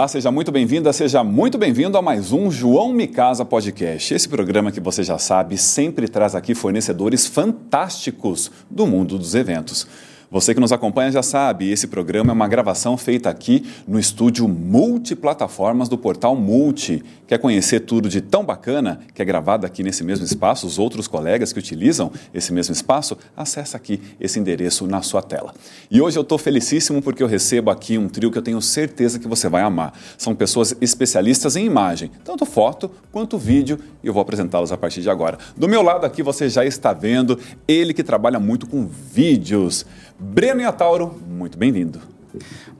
Olá, seja muito bem-vinda, seja muito bem-vindo a mais um João Me Casa Podcast. Esse programa que você já sabe sempre traz aqui fornecedores fantásticos do mundo dos eventos. Você que nos acompanha já sabe, esse programa é uma gravação feita aqui no estúdio multiplataformas do portal Multi. Quer conhecer tudo de tão bacana que é gravado aqui nesse mesmo espaço? Os outros colegas que utilizam esse mesmo espaço? Acesse aqui esse endereço na sua tela. E hoje eu estou felicíssimo porque eu recebo aqui um trio que eu tenho certeza que você vai amar. São pessoas especialistas em imagem, tanto foto quanto vídeo, e eu vou apresentá-los a partir de agora. Do meu lado aqui você já está vendo ele que trabalha muito com vídeos. Breno Iatauro, muito bem-vindo.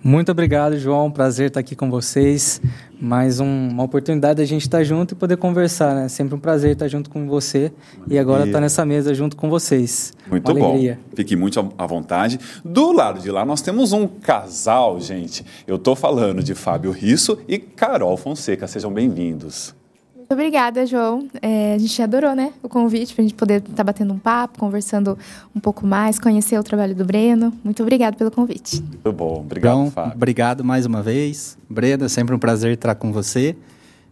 Muito obrigado, João. Prazer estar aqui com vocês. Mais um, uma oportunidade da gente estar junto e poder conversar, né? Sempre um prazer estar junto com você e agora estar nessa mesa junto com vocês. Muito bom. Fique muito à vontade. Do lado de lá nós temos um casal, gente. Eu estou falando de Fábio Risso e Carol Fonseca. Sejam bem-vindos. Muito obrigada, João. É, a gente adorou, né, o convite para a gente poder estar tá batendo um papo, conversando um pouco mais, conhecer o trabalho do Breno. Muito obrigado pelo convite. Muito bom, obrigado, então, Fábio. Obrigado mais uma vez, Breno. É sempre um prazer estar com você.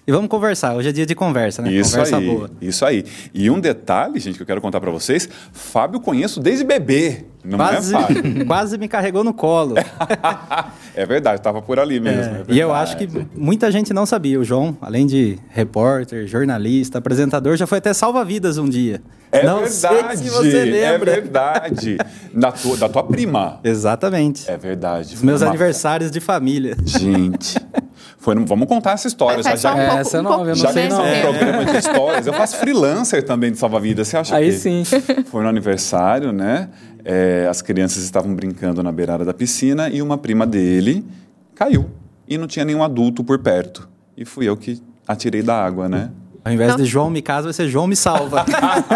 E vamos conversar. Hoje é dia de conversa, né? Isso conversa aí, boa. Isso aí. E um detalhe, gente, que eu quero contar para vocês: Fábio conheço desde bebê. Não é, quase, é, Fábio? quase me carregou no colo. é verdade, estava por ali mesmo. É, é e eu acho que muita gente não sabia. O João, além de repórter, jornalista, apresentador, já foi até salva-vidas um dia. É não verdade. se você lembra. É verdade. da, tua, da tua prima. Exatamente. É verdade. Os meus uma... aniversários de família. Gente. Foi, vamos contar essa história. Já, já, um pouco, essa um não, eu não já sei não. um programa de histórias. Eu faço freelancer também de salva-vidas. Você acha Aí que sim. foi no aniversário, né? É, as crianças estavam brincando na beirada da piscina e uma prima dele caiu. E não tinha nenhum adulto por perto. E fui eu que atirei da água, né? Ao invés não. de João me casa, vai ser João me salva.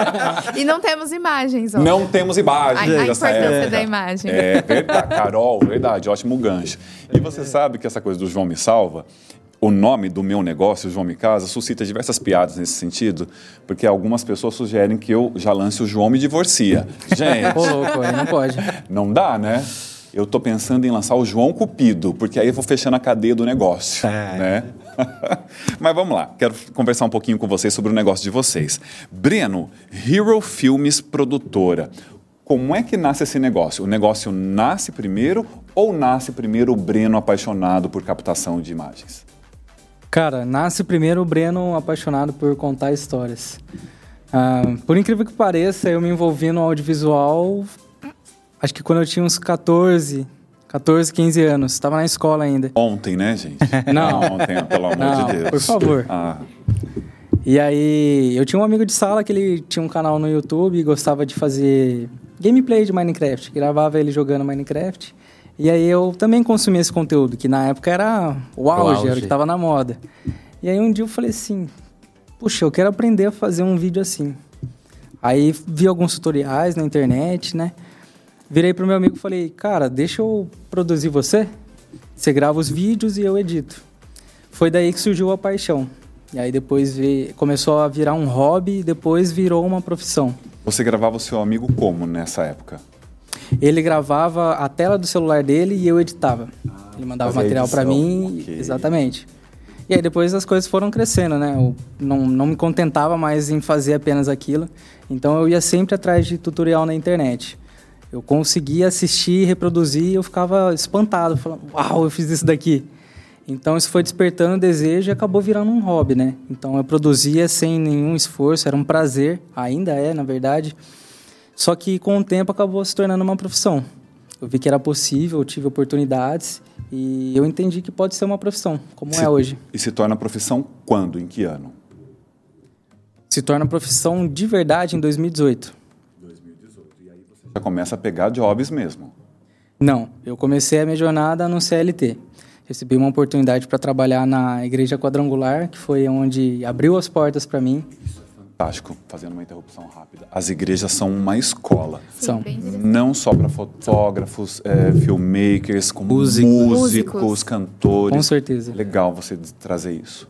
e não temos imagens. Ó. Não temos imagens. A, a importância época. da imagem. É verdade. Carol, verdade. Ótimo gancho. E você sabe que essa coisa do João me salva, o nome do meu negócio, João Me Casa, suscita diversas piadas nesse sentido, porque algumas pessoas sugerem que eu já lance o João Me Divorcia. Gente. Pô, louco, aí não pode. Não dá, né? Eu estou pensando em lançar o João Cupido, porque aí eu vou fechando a cadeia do negócio, é. né? Mas vamos lá, quero conversar um pouquinho com vocês sobre o negócio de vocês. Breno, Hero Filmes Produtora. Como é que nasce esse negócio? O negócio nasce primeiro ou nasce primeiro o Breno apaixonado por captação de imagens? Cara, nasce primeiro o Breno apaixonado por contar histórias. Ah, por incrível que pareça, eu me envolvi no audiovisual, acho que quando eu tinha uns 14, 14, 15 anos. Estava na escola ainda. Ontem, né, gente? Não. Ontem, pelo amor Não, de Deus. Por favor. Ah. E aí, eu tinha um amigo de sala que ele tinha um canal no YouTube e gostava de fazer gameplay de Minecraft. Gravava ele jogando Minecraft. E aí eu também consumi esse conteúdo, que na época era o auge, o auge. era o que estava na moda. E aí um dia eu falei assim, puxa, eu quero aprender a fazer um vídeo assim. Aí vi alguns tutoriais na internet, né? Virei pro meu amigo e falei, cara, deixa eu produzir você. Você grava os vídeos e eu edito. Foi daí que surgiu a paixão. E aí depois vi, começou a virar um hobby e depois virou uma profissão. Você gravava o seu amigo como nessa época? Ele gravava a tela do celular dele e eu editava. Ele mandava material para mim, okay. exatamente. E aí depois as coisas foram crescendo, né? Eu não, não me contentava mais em fazer apenas aquilo. Então eu ia sempre atrás de tutorial na internet eu conseguia assistir, reproduzir, e eu ficava espantado, falando, uau, eu fiz isso daqui. Então isso foi despertando o desejo e acabou virando um hobby, né? Então eu produzia sem nenhum esforço, era um prazer, ainda é, na verdade. Só que com o tempo acabou se tornando uma profissão. Eu vi que era possível, tive oportunidades e eu entendi que pode ser uma profissão, como se, é hoje. E se torna profissão quando? Em que ano? Se torna profissão de verdade em 2018 já começa a pegar jobs mesmo. Não, eu comecei a minha jornada no CLT. Recebi uma oportunidade para trabalhar na Igreja Quadrangular, que foi onde abriu as portas para mim. Isso é fantástico, fazendo uma interrupção rápida. As igrejas são uma escola. Sim, são. Não só para fotógrafos, é, filmmakers, como Músico. músicos, músicos, cantores. Com certeza. Legal você trazer isso.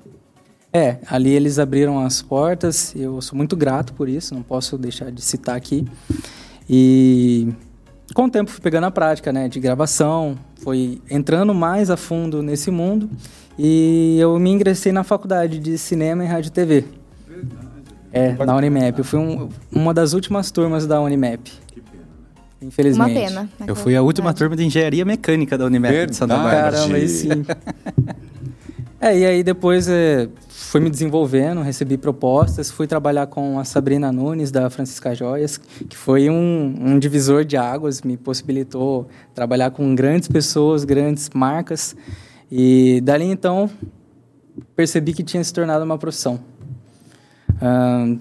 É, ali eles abriram as portas, eu sou muito grato por isso, não posso deixar de citar aqui. E com o tempo fui pegando a prática, né, de gravação, foi entrando mais a fundo nesse mundo e eu me ingressei na faculdade de cinema e rádio e TV. Verdade. É, na Unimap. Eu fui um, uma das últimas turmas da Unimap. Que pena, né? Infelizmente. Uma pena. Eu fui a última turma de engenharia mecânica da Unimap Verdade. de Santa Bárbara. Caramba, aí sim. é, e aí depois é, fui me desenvolvendo, recebi propostas, fui trabalhar com a Sabrina Nunes, da Francisca Joias, que foi um, um divisor de águas, me possibilitou trabalhar com grandes pessoas, grandes marcas. E dali então, percebi que tinha se tornado uma profissão. Uh,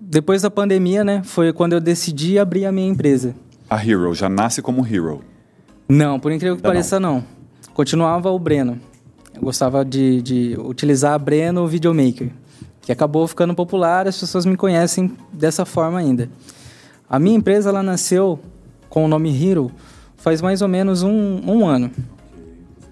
depois da pandemia, né, foi quando eu decidi abrir a minha empresa. A Hero já nasce como Hero? Não, por incrível que pareça, não. não. Continuava o Breno. Eu gostava de, de utilizar a Breno Videomaker, que acabou ficando popular, as pessoas me conhecem dessa forma ainda. A minha empresa ela nasceu com o nome Hero faz mais ou menos um, um ano.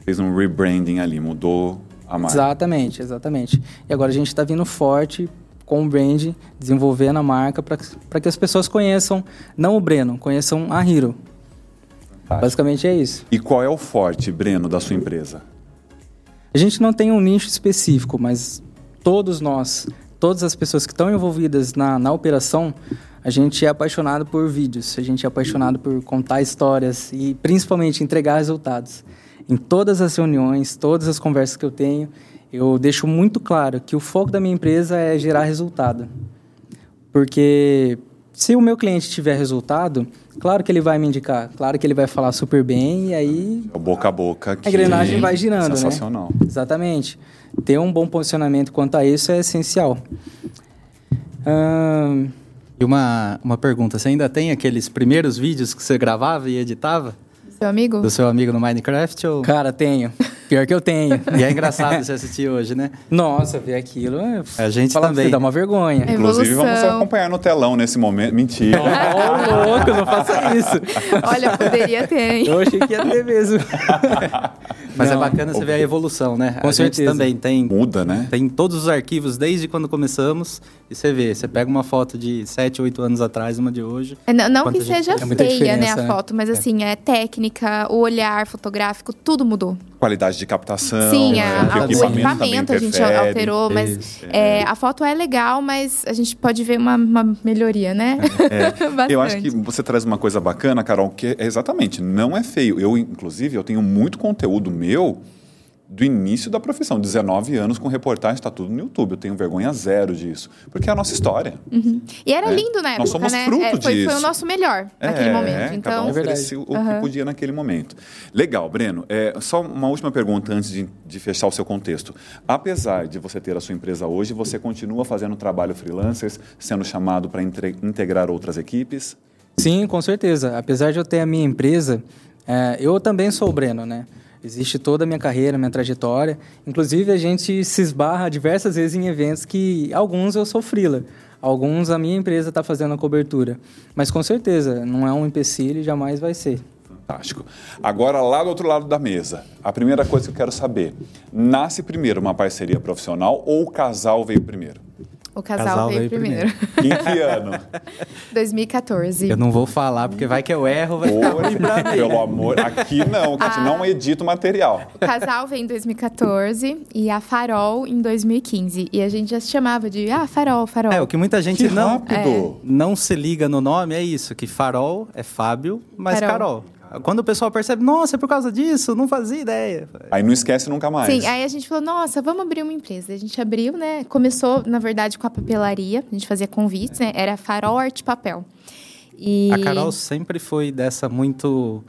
Fez um rebranding ali, mudou a marca. Exatamente, exatamente. E agora a gente está vindo forte com o brand, desenvolvendo a marca para que as pessoas conheçam, não o Breno, conheçam a Hero. Basicamente é isso. E qual é o forte, Breno, da sua empresa? A gente não tem um nicho específico, mas todos nós, todas as pessoas que estão envolvidas na, na operação, a gente é apaixonado por vídeos, a gente é apaixonado por contar histórias e principalmente entregar resultados. Em todas as reuniões, todas as conversas que eu tenho, eu deixo muito claro que o foco da minha empresa é gerar resultado. Porque se o meu cliente tiver resultado, claro que ele vai me indicar, claro que ele vai falar super bem e aí... É o boca a boca que... A engrenagem vai girando, né? Sensacional. Né? Exatamente. Ter um bom posicionamento quanto a isso é essencial. Hum... E uma, uma pergunta, você ainda tem aqueles primeiros vídeos que você gravava e editava? Seu amigo? Do seu amigo no Minecraft? Ou... Cara, tenho. Pior que eu tenho. e é engraçado você assistir hoje, né? Nossa, ver aquilo. É... A gente também. Dá uma vergonha. Inclusive, vamos acompanhar no telão nesse momento. Mentira. oh, louco, não faça isso. Olha, poderia ter, hein? Eu achei que ia ter mesmo. Mas é não, é bacana você ver a evolução, né? Com a certeza. também tem. Muda, né? Tem todos os arquivos desde quando começamos e você vê. Você pega uma foto de 7, 8 anos atrás, uma de hoje. É, não, não que seja feia, né, a né? foto, mas é. assim, é técnica, o olhar fotográfico, tudo mudou qualidade de captação. Sim, né? a, o equipamento, equipamento a gente alterou, mas Isso, é, a foto é legal, mas a gente pode ver uma, uma melhoria, né? É. eu acho que você traz uma coisa bacana, Carol, que é exatamente, não é feio. Eu, inclusive, eu tenho muito conteúdo meu do início da profissão, 19 anos com reportagem, está tudo no YouTube. Eu tenho vergonha zero disso, porque é a nossa história. Uhum. E era é. lindo na época, Nós somos né? fruto é, foi, disso. foi o nosso melhor é, naquele momento. Então, cada um é o uhum. que podia naquele momento. Legal, Breno. É, só uma última pergunta antes de, de fechar o seu contexto. Apesar de você ter a sua empresa hoje, você continua fazendo trabalho freelancers, sendo chamado para integrar outras equipes? Sim, com certeza. Apesar de eu ter a minha empresa, é, eu também sou o Breno, né? Existe toda a minha carreira, minha trajetória. Inclusive, a gente se esbarra diversas vezes em eventos que alguns eu sou frila, alguns a minha empresa está fazendo a cobertura. Mas com certeza, não é um empecilho e jamais vai ser. Fantástico. Agora, lá do outro lado da mesa, a primeira coisa que eu quero saber: nasce primeiro uma parceria profissional ou o casal veio primeiro? O casal, casal veio, veio, primeiro. primeiro. em que ano? 2014. Eu não vou falar, porque vai que eu erro, vai ficar. Pelo amor, aqui não, que a gente ah. não edita o material. O casal veio em 2014 e a Farol em 2015. E a gente já se chamava de, ah, Farol, Farol. É, o que muita gente que não, é. não se liga no nome é isso, que Farol é Fábio, mas Farol. Carol. Quando o pessoal percebe, nossa, é por causa disso, não fazia ideia. Aí não esquece nunca mais. Sim, aí a gente falou, nossa, vamos abrir uma empresa. A gente abriu, né? Começou, na verdade, com a papelaria. A gente fazia convites, né? Era farol, arte papel. E... A Carol sempre foi dessa muito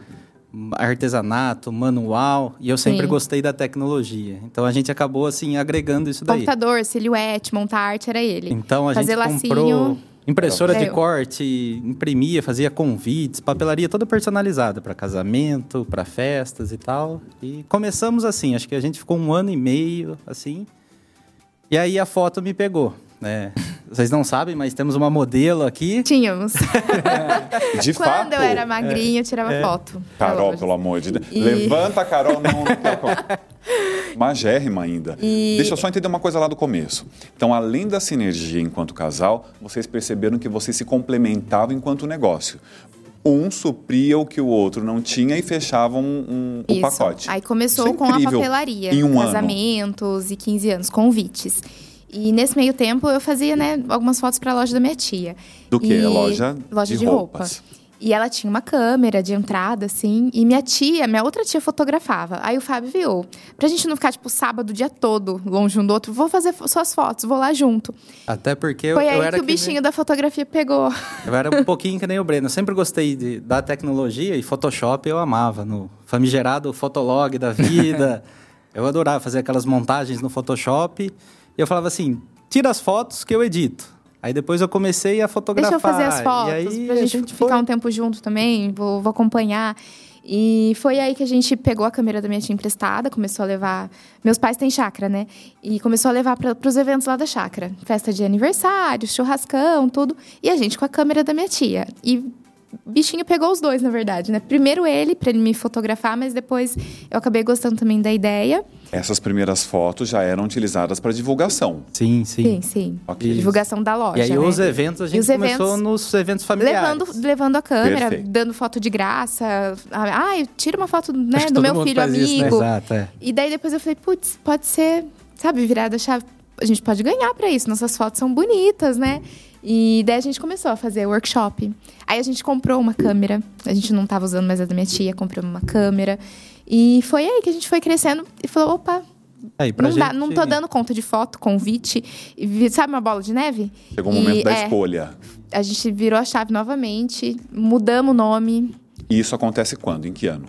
artesanato, manual, e eu sempre Sim. gostei da tecnologia. Então a gente acabou assim agregando isso daí. Computador, silhuete, montar arte era ele. Então a Fazer gente lacinho... Impressora de corte, imprimia, fazia convites, papelaria toda personalizada para casamento, para festas e tal. E começamos assim, acho que a gente ficou um ano e meio assim. E aí a foto me pegou. Né? Vocês não sabem, mas temos uma modelo aqui. Tínhamos. de Quando fato. eu era magrinha, eu tirava é. foto. Carol, pelo amor de Deus. E... Levanta, Carol, não. Magérrima ainda. E... Deixa eu só entender uma coisa lá do começo. Então, além da sinergia enquanto casal, vocês perceberam que vocês se complementavam enquanto negócio. um supria o que o outro não tinha e fechavam um, um, um pacote. Aí começou é com a papelaria, em um casamentos ano. e 15 anos, convites. E nesse meio tempo eu fazia, né, algumas fotos para a loja da minha tia. Do que? Loja, loja de, de roupas. roupa. E ela tinha uma câmera de entrada, assim. E minha tia, minha outra tia fotografava. Aí o Fábio viu. Pra gente não ficar, tipo, sábado o dia todo, longe um do outro, vou fazer suas fotos, vou lá junto. Até porque Foi eu, aí eu era que o bichinho da fotografia pegou. Eu era um pouquinho que nem o Breno. Eu sempre gostei de, da tecnologia e Photoshop eu amava. No famigerado Fotolog da vida. eu adorava fazer aquelas montagens no Photoshop. E eu falava assim, tira as fotos que eu edito. Aí depois eu comecei a fotografar. Deixa eu fazer as fotos, aí pra gente, gente ficar foi... um tempo junto também, vou, vou acompanhar. E foi aí que a gente pegou a câmera da minha tia emprestada, começou a levar. Meus pais têm chácara, né? E começou a levar para os eventos lá da chácara. Festa de aniversário, churrascão, tudo. E a gente com a câmera da minha tia. E bichinho pegou os dois, na verdade, né? Primeiro ele, para ele me fotografar, mas depois eu acabei gostando também da ideia. Essas primeiras fotos já eram utilizadas para divulgação. Sim, sim. Sim, sim. Okay. Divulgação da loja. E aí né? os eventos a gente começou eventos, nos eventos familiares. Levando, levando a câmera, Perfeito. dando foto de graça. Ah, tira uma foto né, do meu filho amigo. Isso, né? Exato, é. E daí depois eu falei, putz, pode ser, sabe, virada chave. A gente pode ganhar para isso. Nossas fotos são bonitas, né? E daí a gente começou a fazer workshop. Aí a gente comprou uma câmera. A gente não estava usando mais a da minha tia, comprou uma câmera. E foi aí que a gente foi crescendo e falou: opa, Aí, não, gente... dá, não tô dando conta de foto, convite. E, sabe uma bola de neve? Chegou o momento da é, escolha. A gente virou a chave novamente, mudamos o nome. E isso acontece quando? Em que ano?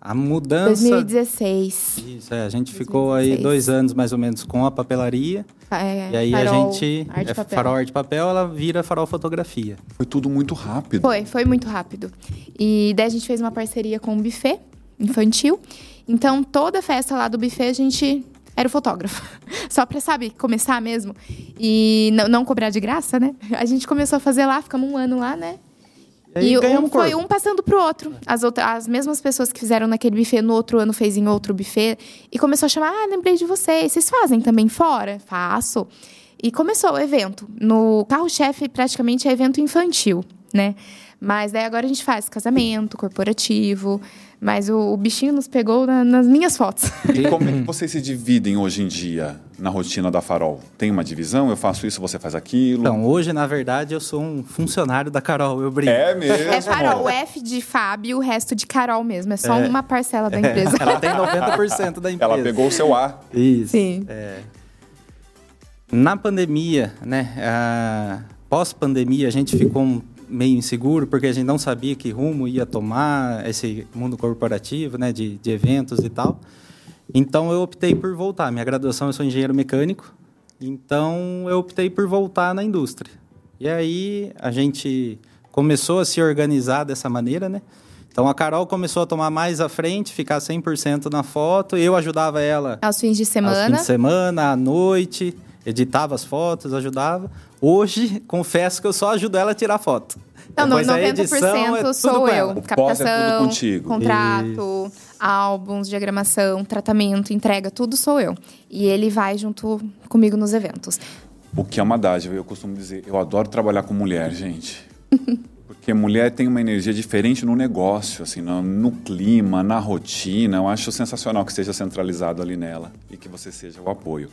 A mudança. 2016. Isso, é, a gente 2016. ficou aí dois anos mais ou menos com a papelaria. É, e aí farol, a gente. Arte é, papel. farol arte papel, ela vira farol fotografia. Foi tudo muito rápido. Foi, foi muito rápido. E daí a gente fez uma parceria com o buffet infantil. Então toda festa lá do buffet a gente era o fotógrafo. Só pra, sabe, começar mesmo. E não, não cobrar de graça, né? A gente começou a fazer lá, ficamos um ano lá, né? E, e um, foi um passando pro outro. As, outras, as mesmas pessoas que fizeram naquele buffet, no outro ano fez em outro buffet. E começou a chamar, ah, lembrei de vocês. Vocês fazem também fora? Faço. E começou o evento. No carro-chefe, praticamente, é evento infantil, né? Mas daí agora a gente faz casamento, corporativo. Mas o, o bichinho nos pegou na, nas minhas fotos. E como é que vocês se dividem hoje em dia na rotina da Farol? Tem uma divisão? Eu faço isso, você faz aquilo? Então, hoje, na verdade, eu sou um funcionário da Carol, eu brinco. É mesmo? É Farol, o F de Fábio, o resto de Carol mesmo. É só é. uma parcela da empresa. Ela tem 90% da empresa. Ela pegou o seu A. Isso. Sim. É. Na pandemia, né? Pós-pandemia, a gente ficou um meio inseguro, porque a gente não sabia que rumo ia tomar esse mundo corporativo, né, de, de eventos e tal. Então eu optei por voltar. Minha graduação eu sou engenheiro mecânico, então eu optei por voltar na indústria. E aí a gente começou a se organizar dessa maneira, né? Então a Carol começou a tomar mais à frente, ficar 100% na foto. Eu ajudava ela aos fins de semana, aos fins de semana, à noite, editava as fotos, ajudava. Hoje, confesso que eu só ajudo ela a tirar foto. Não, Depois 90% edição, é sou eu. O Captação, é contigo. contrato, Isso. álbuns, diagramação, tratamento, entrega, tudo sou eu. E ele vai junto comigo nos eventos. O que é uma dádiva, eu costumo dizer. Eu adoro trabalhar com mulher, gente. Porque mulher tem uma energia diferente no negócio, assim, no, no, clima, na rotina. Eu acho sensacional que seja centralizado ali nela e que você seja o apoio.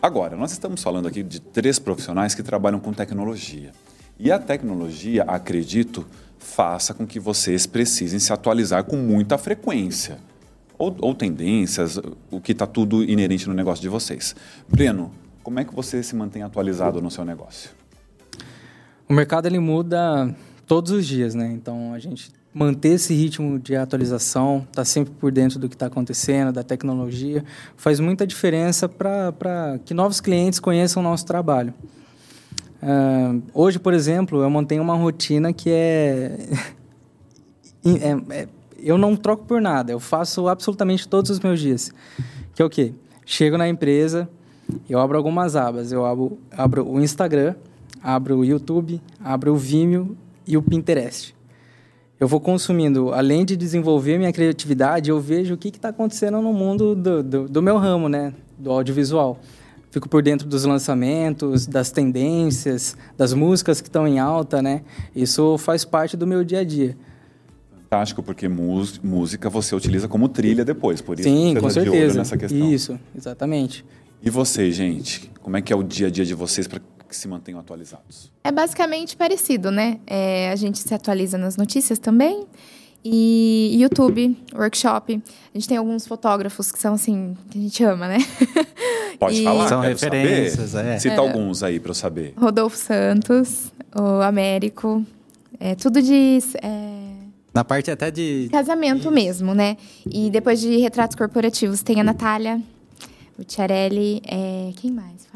Agora, nós estamos falando aqui de três profissionais que trabalham com tecnologia. E a tecnologia, acredito, faça com que vocês precisem se atualizar com muita frequência. Ou, ou tendências, o que está tudo inerente no negócio de vocês. Breno, como é que você se mantém atualizado no seu negócio? O mercado ele muda todos os dias, né? Então a gente manter esse ritmo de atualização, estar tá sempre por dentro do que está acontecendo, da tecnologia, faz muita diferença para que novos clientes conheçam o nosso trabalho. Uh, hoje, por exemplo, eu mantenho uma rotina que é... é, é... Eu não troco por nada, eu faço absolutamente todos os meus dias. Que é o quê? Chego na empresa, eu abro algumas abas. Eu abro, abro o Instagram, abro o YouTube, abro o Vimeo e o Pinterest eu vou consumindo, além de desenvolver minha criatividade, eu vejo o que está acontecendo no mundo do, do, do, meu ramo, né? Do audiovisual. fico por dentro dos lançamentos, das tendências, das músicas que estão em alta, né? Isso faz parte do meu dia a dia. Fantástico, porque música você utiliza como trilha depois, por isso Sim, você com tá certeza. nessa questão. Isso, exatamente. E vocês, gente? Como é que é o dia a dia de vocês para que se mantenham atualizados? É basicamente parecido, né? É, a gente se atualiza nas notícias também. E YouTube, workshop. A gente tem alguns fotógrafos que são assim, que a gente ama, né? Pode e... falar, são referências, saber. é. Cita é. alguns aí para eu saber. Rodolfo Santos, o Américo. É tudo de. É... Na parte até de. Casamento Isso. mesmo, né? E depois de retratos corporativos, tem a Natália, o Tiarelli. É... Quem mais?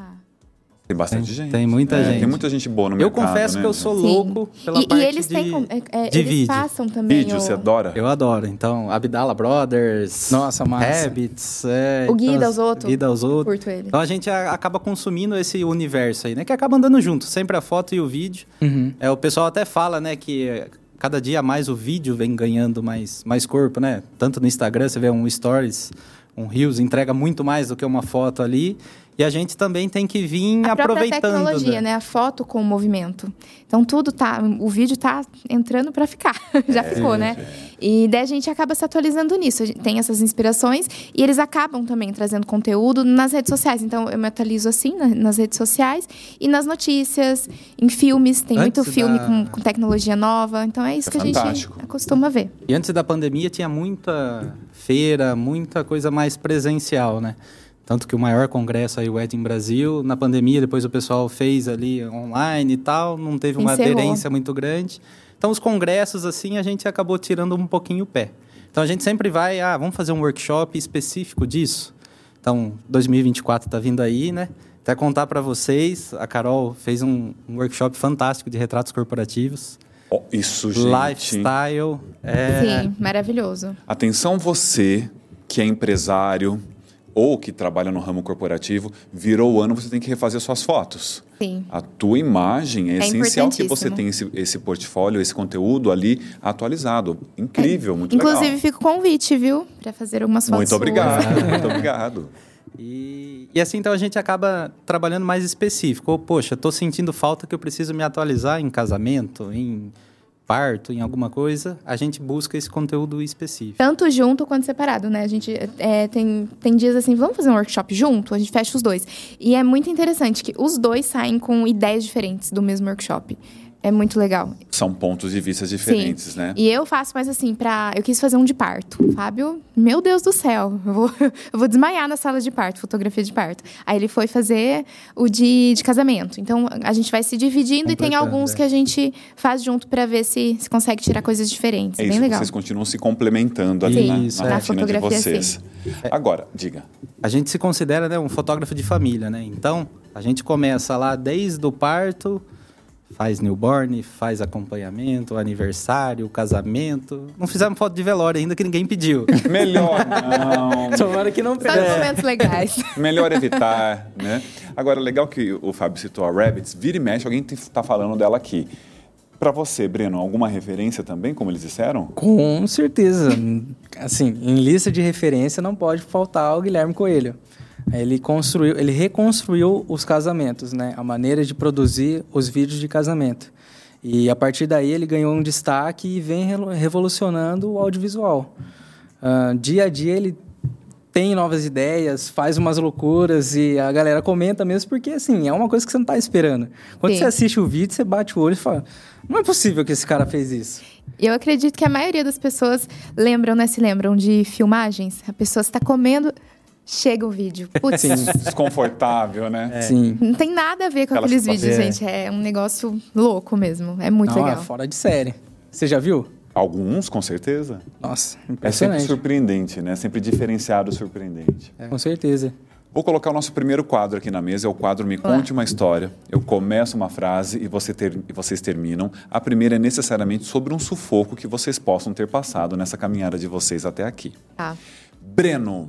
Tem bastante tem, gente. Tem muita é, gente. Tem muita gente boa no eu mercado. Eu confesso né? que eu sou louco Sim. pela e, parte e eles de, têm, é, de eles vídeo. passam também. Vídeo, o... você adora? Eu adoro. Então, Abdala Brothers. Nossa, massa. Habits. É, o Guida então, aos outros. Guida aos outros. Curto ele. Então a gente acaba consumindo esse universo aí, né? Que acaba andando junto. Sempre a foto e o vídeo. Uhum. É, o pessoal até fala, né, que cada dia mais o vídeo vem ganhando mais, mais corpo, né? Tanto no Instagram, você vê um stories, um Reels, entrega muito mais do que uma foto ali. E a gente também tem que vir a aproveitando. A tecnologia, né? né? A foto com o movimento. Então tudo tá, o vídeo tá entrando para ficar. Já é, ficou, né? É. E daí a gente acaba se atualizando nisso. A gente tem essas inspirações e eles acabam também trazendo conteúdo nas redes sociais. Então eu me atualizo assim nas redes sociais e nas notícias, em filmes. Tem antes muito filme da... com, com, tecnologia nova. Então é isso é que fantástico. a gente costuma ver. E antes da pandemia tinha muita feira, muita coisa mais presencial, né? Tanto que o maior congresso aí, o Wedding Brasil, na pandemia, depois o pessoal fez ali online e tal, não teve uma Encerrou. aderência muito grande. Então, os congressos, assim, a gente acabou tirando um pouquinho o pé. Então, a gente sempre vai, ah, vamos fazer um workshop específico disso. Então, 2024 está vindo aí, né? Até contar para vocês, a Carol fez um, um, workshop fantástico de retratos corporativos. Oh, isso, gente. Lifestyle. É... Sim, maravilhoso. Atenção você que é empresário, ou que trabalha no ramo corporativo, virou o ano, você tem que refazer suas fotos. Sim. A tua imagem é, é essencial que você tenha esse, esse portfólio, esse conteúdo ali atualizado. Incrível, é. muito Inclusive, legal. Inclusive, fica o convite, viu? Para fazer algumas fotos Muito obrigado, muito obrigado. E, e, assim, então, a gente acaba trabalhando mais específico. Ou, poxa, estou sentindo falta que eu preciso me atualizar em casamento, em parto, em alguma coisa, a gente busca esse conteúdo específico. Tanto junto quanto separado, né? A gente é, tem, tem dias assim, vamos fazer um workshop junto? A gente fecha os dois. E é muito interessante que os dois saem com ideias diferentes do mesmo workshop. É muito legal. São pontos de vista diferentes, Sim. né? E eu faço mais assim, pra. Eu quis fazer um de parto. Fábio, meu Deus do céu, eu vou, eu vou desmaiar na sala de parto, fotografia de parto. Aí ele foi fazer o de, de casamento. Então a gente vai se dividindo e tem alguns é. que a gente faz junto para ver se, se consegue tirar coisas diferentes. É, é bem isso, legal. Vocês continuam se complementando ali Isso, na, na, é. rotina de vocês. Sim. Agora, diga. A gente se considera né, um fotógrafo de família, né? Então, a gente começa lá desde o parto faz newborn, faz acompanhamento, aniversário, casamento. Não fizemos foto de velório ainda que ninguém pediu. Melhor não. Tomara que não Só é. momentos legais. Melhor evitar, né? Agora, legal que o Fábio citou a Rabbits. Vira e mexe, alguém está falando dela aqui. Para você, Breno, alguma referência também, como eles disseram? Com certeza. Assim, em lista de referência não pode faltar o Guilherme Coelho. Ele construiu, ele reconstruiu os casamentos, né? A maneira de produzir os vídeos de casamento. E a partir daí ele ganhou um destaque e vem revolucionando o audiovisual. Uh, dia a dia ele tem novas ideias, faz umas loucuras e a galera comenta mesmo porque assim é uma coisa que você não está esperando. Quando Sim. você assiste o vídeo, você bate o olho e fala: não é possível que esse cara fez isso. Eu acredito que a maioria das pessoas lembram, né? Se lembram de filmagens. A pessoa está comendo chega o vídeo. Putz. Desconfortável, né? É. Sim. Não tem nada a ver com aqueles vídeos, é. gente. É um negócio louco mesmo. É muito Não, legal. É fora de série. Você já viu? Alguns, com certeza. Nossa, É sempre surpreendente, né? Sempre diferenciado, surpreendente. É. Com certeza. Vou colocar o nosso primeiro quadro aqui na mesa, é o quadro Me Conte uma História. Eu começo uma frase e, você ter, e vocês terminam. A primeira é necessariamente sobre um sufoco que vocês possam ter passado nessa caminhada de vocês até aqui. Tá. Breno,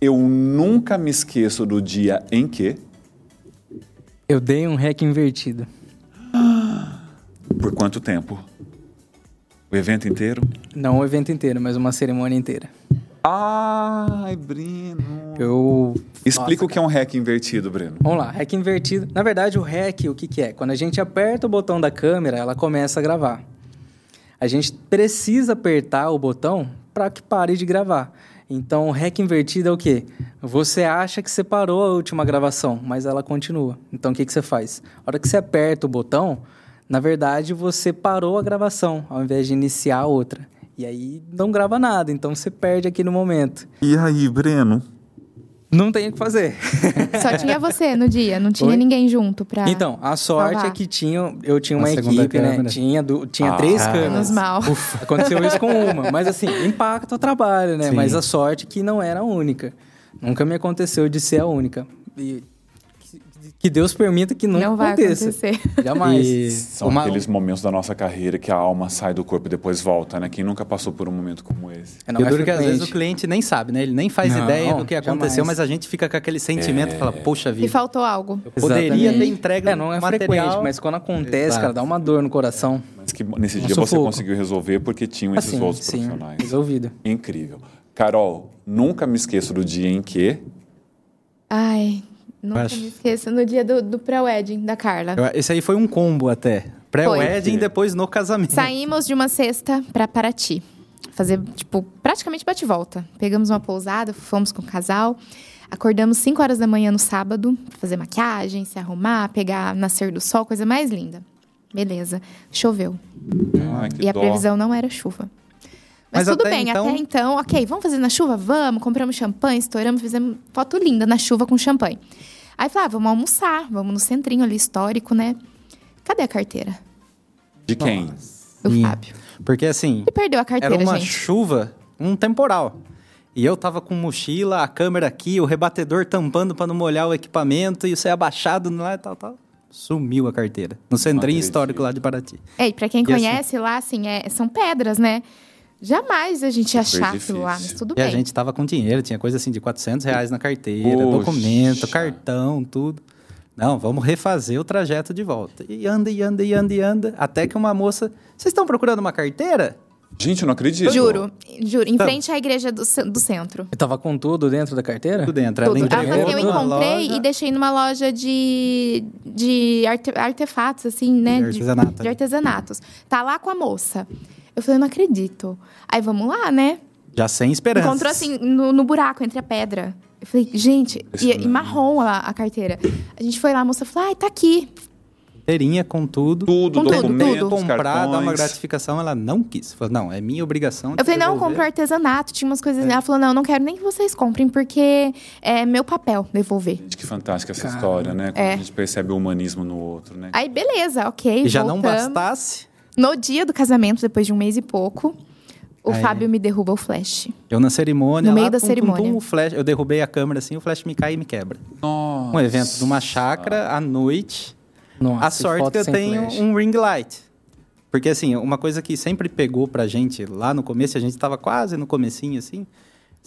eu nunca me esqueço do dia em que. Eu dei um rec invertido. Por quanto tempo? O evento inteiro? Não o evento inteiro, mas uma cerimônia inteira. Ai, Breno, Eu. Explica Nossa, o que é um REC invertido, Breno. Vamos lá, REC invertido. Na verdade, o REC, o que, que é? Quando a gente aperta o botão da câmera, ela começa a gravar. A gente precisa apertar o botão para que pare de gravar. Então, REC invertido é o quê? Você acha que você parou a última gravação, mas ela continua. Então, o que, que você faz? A hora que você aperta o botão, na verdade, você parou a gravação, ao invés de iniciar outra. E aí não grava nada, então você perde aqui no momento. E aí, Breno? Não tem o que fazer. Só tinha você no dia, não tinha Oi? ninguém junto pra. Então, a sorte salvar. é que tinha, eu tinha uma equipe, né? Tinha, do, tinha ah, três câmeras. Menos mal. Uf, aconteceu isso com uma. Mas assim, impacta o trabalho, né? Sim. Mas a sorte é que não era a única. Nunca me aconteceu de ser a única. E que Deus permita que não, não aconteça. Vai acontecer. Jamais. E São uma... aqueles momentos da nossa carreira que a alma sai do corpo e depois volta, né? Quem nunca passou por um momento como esse? É, não é que às vezes o cliente nem sabe, né? Ele nem faz não, ideia do que aconteceu, jamais. mas a gente fica com aquele sentimento é... fala, poxa vida. E faltou algo. Eu poderia ter entregue é, não é material. frequente, mas quando acontece, Exato. cara, dá uma dor no coração. Mas que nesse um dia sufoco. você conseguiu resolver porque tinham esses assim, outros sim, profissionais. resolvido. Incrível. Carol, nunca me esqueço do dia em que... Ai, Nunca Mas... me esqueço, no dia do, do pré-wedding da Carla. Esse aí foi um combo até. Pré-wedding e depois no casamento. Saímos de uma sexta para Paraty. Fazer, tipo, praticamente bate-volta. Pegamos uma pousada, fomos com o casal. Acordamos 5 horas da manhã no sábado, pra fazer maquiagem, se arrumar, pegar nascer do sol, coisa mais linda. Beleza. Choveu. Ai, e a dó. previsão não era chuva. Mas, Mas tudo até bem, então... até então, ok, vamos fazer na chuva? Vamos, compramos champanhe, estouramos, fizemos foto linda na chuva com champanhe. Aí falei, ah, vamos almoçar, vamos no centrinho ali histórico, né? Cadê a carteira? De quem? Do Sim. Fábio. Porque assim. E perdeu a carteira, Era uma gente. chuva, um temporal. E eu tava com mochila, a câmera aqui, o rebatedor tampando para não molhar o equipamento e você abaixado lá e tal, tal. Sumiu a carteira. No centrinho histórico lá de Paraty. É, e pra quem e assim conhece assim... lá, assim, é, são pedras, né? Jamais a gente ia achar aquilo lá, mas tudo e bem. E a gente tava com dinheiro, tinha coisa assim de 400 reais na carteira, Poxa. documento, cartão, tudo. Não, vamos refazer o trajeto de volta. E anda, e anda, e anda, e anda. Até que uma moça. Vocês estão procurando uma carteira? Gente, eu não acredito. Juro, juro. Em então, frente à igreja do, do centro. E tava com tudo dentro da carteira? Tudo dentro. Tudo. Ela entregou ah, eu encontrei e deixei numa loja de, de arte, artefatos, assim, né? De artesanato. De, de artesanatos. Tá lá com a moça. Eu falei, não acredito. Aí vamos lá, né? Já sem esperança. Encontrou assim, no, no buraco, entre a pedra. Eu falei, gente, e, e, marrom a, a, carteira. A gente foi lá, a moça falou, ai, tá aqui. Inteirinha com tudo. Tudo, com documento, tudo. comprar, dar uma gratificação, ela não quis. Falou, não, é minha obrigação. Eu falei, não, compro artesanato, tinha umas coisas. É. Ela falou, não, não quero nem que vocês comprem, porque é meu papel devolver. Gente, que fantástica essa Caramba. história, né? Quando é. a gente percebe o humanismo no outro, né? Aí, beleza, ok. E já não bastasse no dia do casamento, depois de um mês e pouco, o Aí. Fábio me derruba o flash. Eu na cerimônia. No meio lá, da cerimônia. Pum, o flash, eu derrubei a câmera assim, o flash me cai e me quebra. Nossa. Um evento de uma chácara à noite. Nossa, a sorte que eu tenho flash. um ring light. Porque assim, uma coisa que sempre pegou pra gente lá no começo, a gente tava quase no comecinho assim,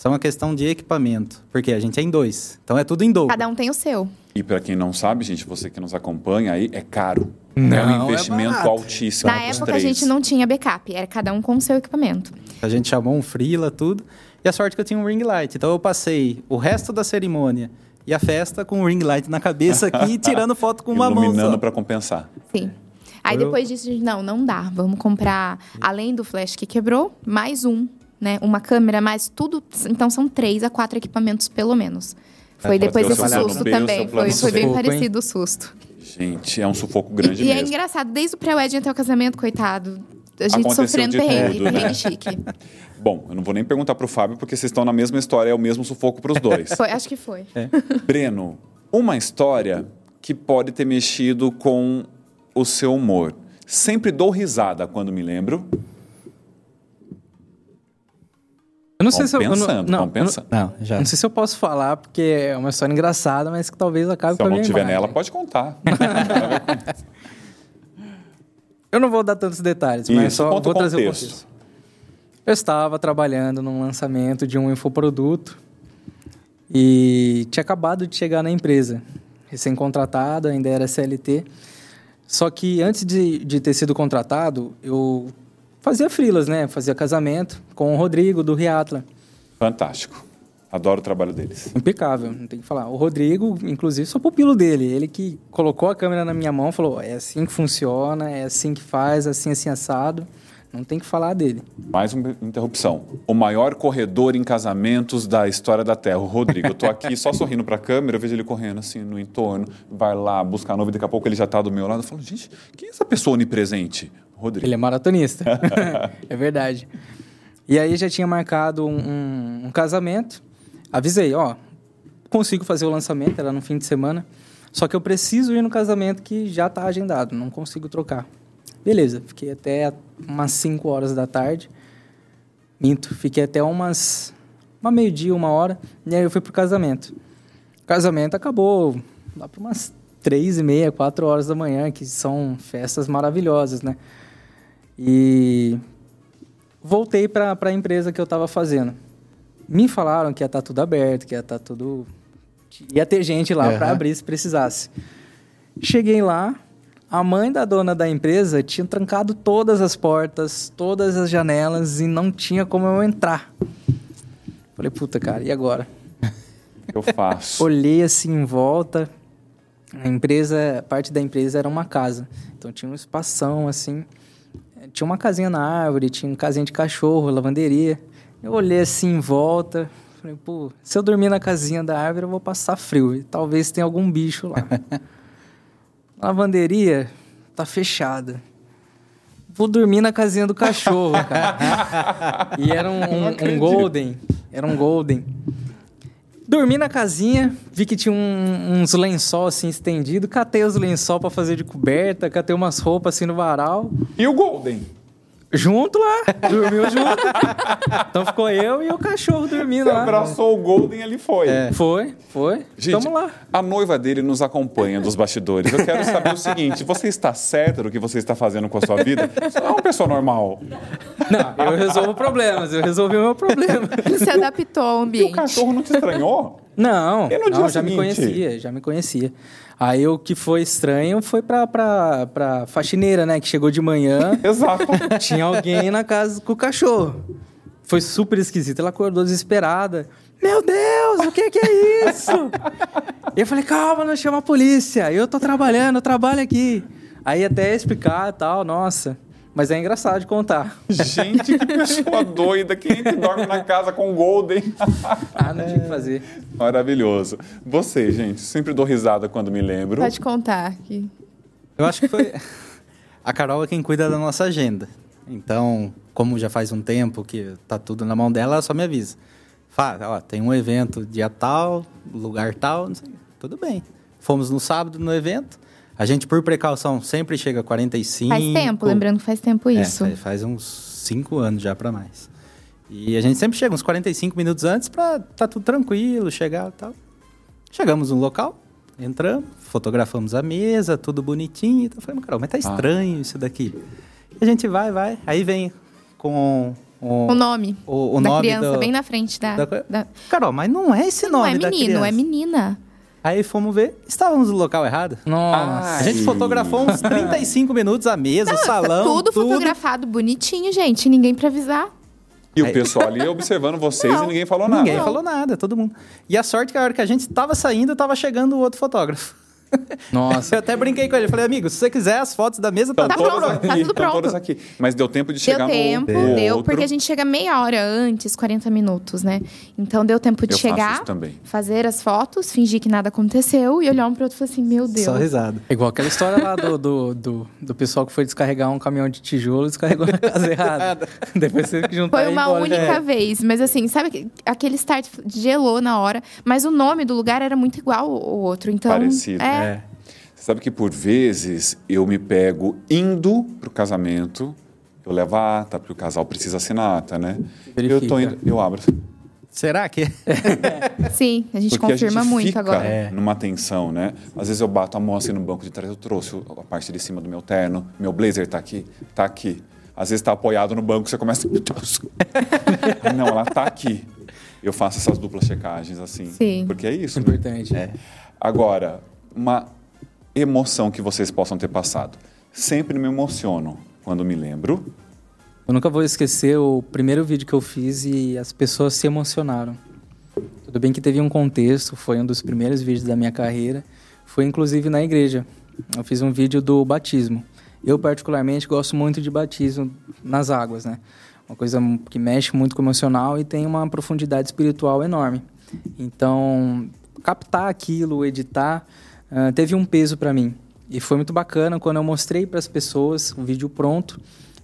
são a questão de equipamento. Porque a gente é em dois. Então é tudo em dobro. Cada um tem o seu. E para quem não sabe, gente, você que nos acompanha aí, é caro. Não, é um investimento é altíssimo. Na época a gente não tinha backup, era cada um com o seu equipamento. A gente chamou um freela, tudo. E a sorte que eu tinha um ring light. Então eu passei o resto da cerimônia e a festa com o ring light na cabeça aqui, tirando foto com uma mão. Iluminando para compensar. Sim. Aí depois disso, a gente, não, não dá. Vamos comprar, além do flash que quebrou, mais um, né? Uma câmera, mais tudo. Então são três a quatro equipamentos, pelo menos. Foi é, depois desse susto também. Foi, foi bem parecido o susto. Gente, é um sufoco grande e, mesmo. E é engraçado, desde o pré-wedding até o casamento, coitado. A gente Aconteceu sofrendo perrengue, tudo, perrengue né? chique. Bom, eu não vou nem perguntar pro Fábio, porque vocês estão na mesma história, é o mesmo sufoco para os dois. Foi, acho que foi. É. Breno, uma história que pode ter mexido com o seu humor. Sempre dou risada quando me lembro. Eu não sei se eu. Pensando, não, não, pensando. Não, já. não sei se eu posso falar, porque é uma história engraçada, mas que talvez acabe com a Se eu não tiver nela, pode contar. eu não vou dar tantos detalhes, Isso, mas só vou trazer o contexto. Eu estava trabalhando num lançamento de um infoproduto e tinha acabado de chegar na empresa. Recém-contratado, ainda era CLT. Só que antes de, de ter sido contratado, eu fazia frilas, né? Fazia casamento com o Rodrigo, do Riatla. Fantástico. Adoro o trabalho deles. Impecável, não tem que falar. O Rodrigo, inclusive, sou pupilo dele. Ele que colocou a câmera na minha mão falou: é assim que funciona, é assim que faz, assim, assim, assado. Não tem que falar dele. Mais uma interrupção. O maior corredor em casamentos da história da Terra, o Rodrigo. Eu tô aqui só sorrindo para a câmera, eu vejo ele correndo assim no entorno, vai lá buscar a noiva, daqui a pouco ele já está do meu lado. Eu falo, gente, quem é essa pessoa onipresente? Rodrigo. Ele é maratonista. é verdade. E aí já tinha marcado um, um, um casamento. Avisei, ó, consigo fazer o lançamento, era no fim de semana. Só que eu preciso ir no casamento que já está agendado, não consigo trocar. Beleza, fiquei até umas 5 horas da tarde. Minto, fiquei até umas uma meio-dia, uma hora, e aí eu fui pro casamento. O casamento acabou lá para umas três e meia, quatro horas da manhã, que são festas maravilhosas, né? E voltei para a empresa que eu estava fazendo. Me falaram que ia estar tá tudo aberto, que ia estar tá tudo. ia ter gente lá uhum. para abrir se precisasse. Cheguei lá, a mãe da dona da empresa tinha trancado todas as portas, todas as janelas e não tinha como eu entrar. Falei, puta, cara, e agora? Eu faço. Olhei assim em volta. A empresa, parte da empresa era uma casa. Então tinha um espação assim. Tinha uma casinha na árvore, tinha um casinha de cachorro, lavanderia. Eu olhei assim em volta. Falei, pô, se eu dormir na casinha da árvore, eu vou passar frio. E talvez tenha algum bicho lá. A lavanderia tá fechada. Vou dormir na casinha do cachorro, cara. e era um, um, um golden. Era um golden. Dormi na casinha, vi que tinha um, uns lençol assim estendido, catei os lençol para fazer de coberta, catei umas roupas assim no varal. E o Golden? Junto lá, dormiu junto. então ficou eu e o cachorro dormindo Você lá. abraçou o Golden ali foi. É. Foi, foi. Gente, Tamo lá. A noiva dele nos acompanha dos bastidores. Eu quero saber o seguinte: você está certo do que você está fazendo com a sua vida? Você não é uma pessoa normal. Não, eu resolvo problemas, eu resolvi o meu problema. Ele se adaptou ao ambiente. E o cachorro não te estranhou? Não, não já seguinte? me conhecia, já me conhecia. Aí o que foi estranho foi pra, pra, pra faxineira, né? Que chegou de manhã. Exato. Tinha alguém na casa com o cachorro. Foi super esquisito. Ela acordou desesperada. Meu Deus, o que, que é isso? e eu falei, calma, não chama a polícia. Eu tô trabalhando, eu trabalho aqui. Aí até explicar e tal, nossa. Mas é engraçado de contar. Gente, que pessoa doida. Quem é que dorme na casa com Golden? ah, não tinha o que fazer. Maravilhoso. Você, gente, sempre dou risada quando me lembro. Pode contar. aqui. Eu acho que foi... A Carol é quem cuida da nossa agenda. Então, como já faz um tempo que tá tudo na mão dela, ela só me avisa. Fala, ó, tem um evento dia tal, lugar tal, não sei. Tudo bem. Fomos no sábado no evento a gente, por precaução, sempre chega a 45. Faz tempo, lembrando que faz tempo é, isso. É, faz uns 5 anos já para mais. E a gente sempre chega uns 45 minutos antes para tá tudo tranquilo, chegar e tal. Chegamos no local, entramos, fotografamos a mesa, tudo bonitinho. Então falei, Carol, mas tá ah. estranho ah. isso daqui. E a gente vai, vai. Aí vem com o, o nome o, o da nome criança, do, bem na frente da, da, da, Carol, mas não é esse não nome Não é menino, é menina. Aí fomos ver, estávamos no local errado. Nossa. A gente fotografou uns 35 minutos a mesa, Não, o salão. Tudo, tudo fotografado bonitinho, gente. Ninguém pra avisar. E o pessoal ali observando vocês não, e ninguém falou nada. Ninguém falou nada, todo mundo. E a sorte é que a hora que a gente estava saindo, estava chegando o outro fotógrafo. Nossa. Eu até brinquei com ele. Falei, amigo, se você quiser as fotos da mesa, tá, tá pronto. Tá aqui, tá tudo pronto. todas aqui. Mas deu tempo de deu chegar tempo, Deu outro. porque a gente chega meia hora antes, 40 minutos, né? Então deu tempo de Eu chegar, fazer as fotos, fingir que nada aconteceu e olhar um pro outro e falar assim, meu Deus. Só risada. É igual aquela história lá do, do, do, do, pessoal que foi descarregar um caminhão de tijolo e descarregou na casa errada. Depois você que juntar Foi uma única é. vez. Mas assim, sabe aquele start gelou na hora, mas o nome do lugar era muito igual ao outro. Então, Parecido. É, é. Sabe que por vezes eu me pego indo para o casamento, eu levo a ata, porque o casal precisa assinar a ata, né? Verifica. Eu tô indo, eu abro. Será que? Sim, a gente porque confirma a gente muito fica agora. É. numa tensão, né? Às vezes eu bato a mão assim no banco de trás, eu trouxe a parte de cima do meu terno, meu blazer tá aqui, tá aqui. Às vezes tá apoiado no banco, você começa. Não, ela tá aqui. Eu faço essas duplas checagens assim, Sim. porque é isso. Importante. Né? É. Agora, uma emoção que vocês possam ter passado. Sempre me emociono quando me lembro. Eu nunca vou esquecer o primeiro vídeo que eu fiz e as pessoas se emocionaram. Tudo bem que teve um contexto, foi um dos primeiros vídeos da minha carreira, foi inclusive na igreja. Eu fiz um vídeo do batismo. Eu, particularmente, gosto muito de batismo nas águas, né? Uma coisa que mexe muito com o emocional e tem uma profundidade espiritual enorme. Então, captar aquilo, editar, uh, teve um peso para mim. E foi muito bacana quando eu mostrei para as pessoas o vídeo pronto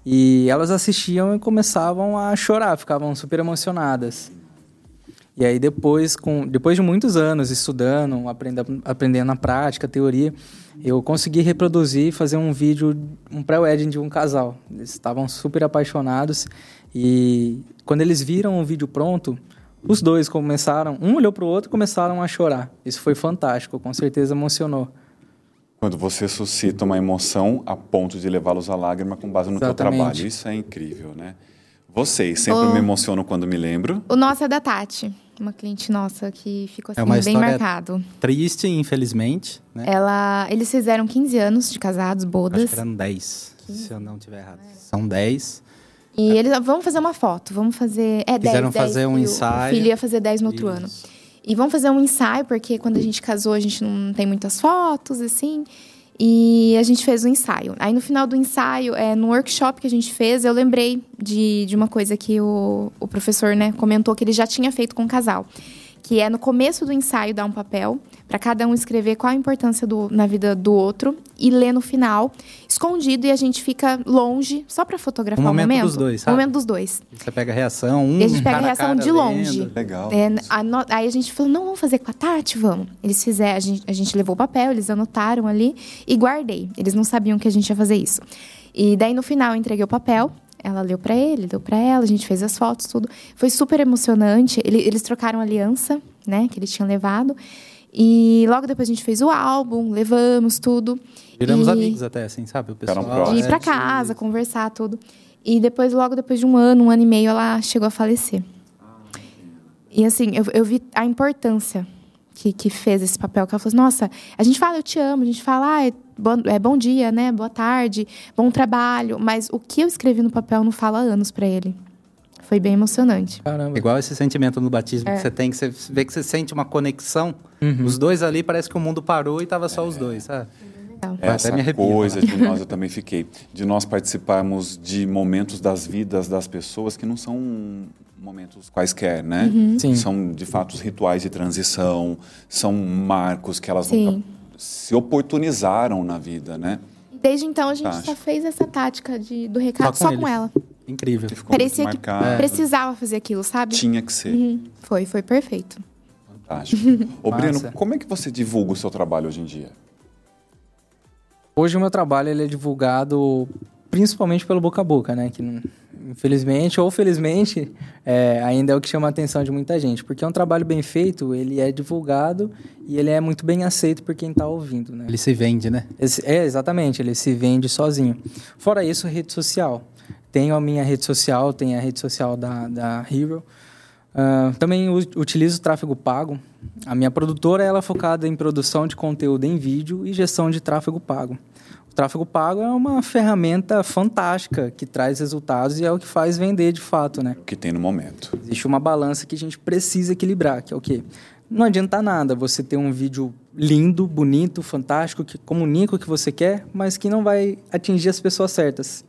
e elas assistiam e começavam a chorar, ficavam super emocionadas. E aí depois, com, depois de muitos anos estudando, aprendendo, aprendendo na prática, teoria, eu consegui reproduzir, fazer um vídeo, um pré-wedding de um casal. Eles estavam super apaixonados e quando eles viram o vídeo pronto, os dois começaram, um olhou para o outro e começaram a chorar. Isso foi fantástico, com certeza emocionou. Quando você suscita uma emoção a ponto de levá-los à lágrima com base no Exatamente. teu trabalho. Isso é incrível, né? Vocês, sempre o... me emocionam quando me lembro. O nosso é da Tati uma cliente nossa que ficou assim, é bem marcado. Triste, infelizmente. Né? Ela, eles fizeram 15 anos de casados, bodas. Acho que eram 10, 15? se eu não estiver errado. É. São 10. E é. eles, vamos fazer uma foto, vamos fazer. É, Quiseram 10, fazer 10, um ensaio. O filho ia fazer 10 no outro Isso. ano. E vamos fazer um ensaio, porque quando a gente casou, a gente não tem muitas fotos, assim. E a gente fez o um ensaio. Aí no final do ensaio, é, no workshop que a gente fez, eu lembrei de, de uma coisa que o, o professor né, comentou que ele já tinha feito com o casal que é no começo do ensaio dar um papel para cada um escrever qual a importância do, na vida do outro e ler no final, escondido e a gente fica longe só para fotografar o momento. O momento dos dois, sabe? O momento dos dois. Você pega a reação, um e a gente pega a reação de longe. Lendo. Legal. É, a no, aí a gente falou, não, vamos fazer com a Tati? Vamos. Eles fizeram, a gente, a gente levou o papel, eles anotaram ali e guardei. Eles não sabiam que a gente ia fazer isso. E daí no final eu entreguei o papel ela leu para ele, deu para ela, a gente fez as fotos, tudo. Foi super emocionante. Ele, eles trocaram aliança, né, que eles tinham levado. E logo depois a gente fez o álbum, levamos tudo. Viramos e... amigos até, assim, sabe? O pessoal. De ir para casa, conversar, tudo. E depois, logo depois de um ano, um ano e meio, ela chegou a falecer. E assim, eu, eu vi a importância que, que fez esse papel. Que ela falou assim, nossa, a gente fala eu te amo, a gente fala, ah, bom, é bom dia, né? Boa tarde, bom trabalho. Mas o que eu escrevi no papel não fala anos para ele. Foi bem emocionante. Caramba. Igual esse sentimento no batismo é. que você tem, que você vê que você sente uma conexão. Uhum. Os dois ali, parece que o mundo parou e tava só é. os dois, sabe? Essa coisa de nós eu também fiquei, de nós participarmos de momentos das vidas das pessoas que não são momentos quaisquer, né? Uhum. São de fato rituais de transição, são marcos que elas nunca se oportunizaram na vida, né? Desde então a gente Acho. só fez essa tática de, do recado só com, só com ela. Incrível. Parecia que precisava fazer aquilo, sabe? Tinha que ser. Uhum. Foi, foi perfeito. Fantástico. Ô, Breno, como é que você divulga o seu trabalho hoje em dia? Hoje o meu trabalho ele é divulgado principalmente pelo boca a boca, né? Que infelizmente ou felizmente é, ainda é o que chama a atenção de muita gente, porque é um trabalho bem feito, ele é divulgado e ele é muito bem aceito por quem está ouvindo, né? Ele se vende, né? Esse, é exatamente, ele se vende sozinho. Fora isso, rede social. Tenho a minha rede social, tem a rede social da, da Hero. Uh, também utilizo tráfego pago. A minha produtora ela é focada em produção de conteúdo em vídeo e gestão de tráfego pago. O tráfego pago é uma ferramenta fantástica que traz resultados e é o que faz vender de fato, né? O que tem no momento. Existe uma balança que a gente precisa equilibrar, que é o quê? Não adianta nada você ter um vídeo lindo, bonito, fantástico, que comunica o que você quer, mas que não vai atingir as pessoas certas.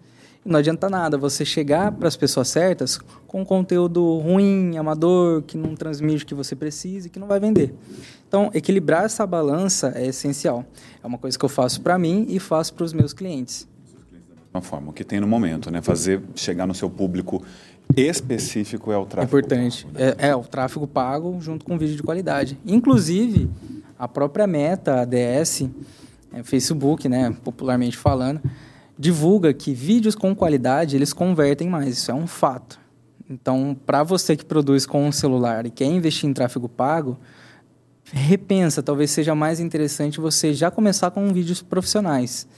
Não adianta nada você chegar para as pessoas certas com conteúdo ruim, amador, que não transmite o que você precisa e que não vai vender. Então, equilibrar essa balança é essencial. É uma coisa que eu faço para mim e faço para os meus clientes. Uma forma, o que tem no momento, né? Fazer chegar no seu público específico é o tráfego. Importante. Pago, né? é, é, o tráfego pago junto com vídeo de qualidade. Inclusive, a própria Meta, a DS, é, Facebook, né, popularmente falando, divulga que vídeos com qualidade eles convertem mais, isso é um fato. Então, para você que produz com um celular e quer investir em tráfego pago, repensa, talvez seja mais interessante você já começar com vídeos profissionais.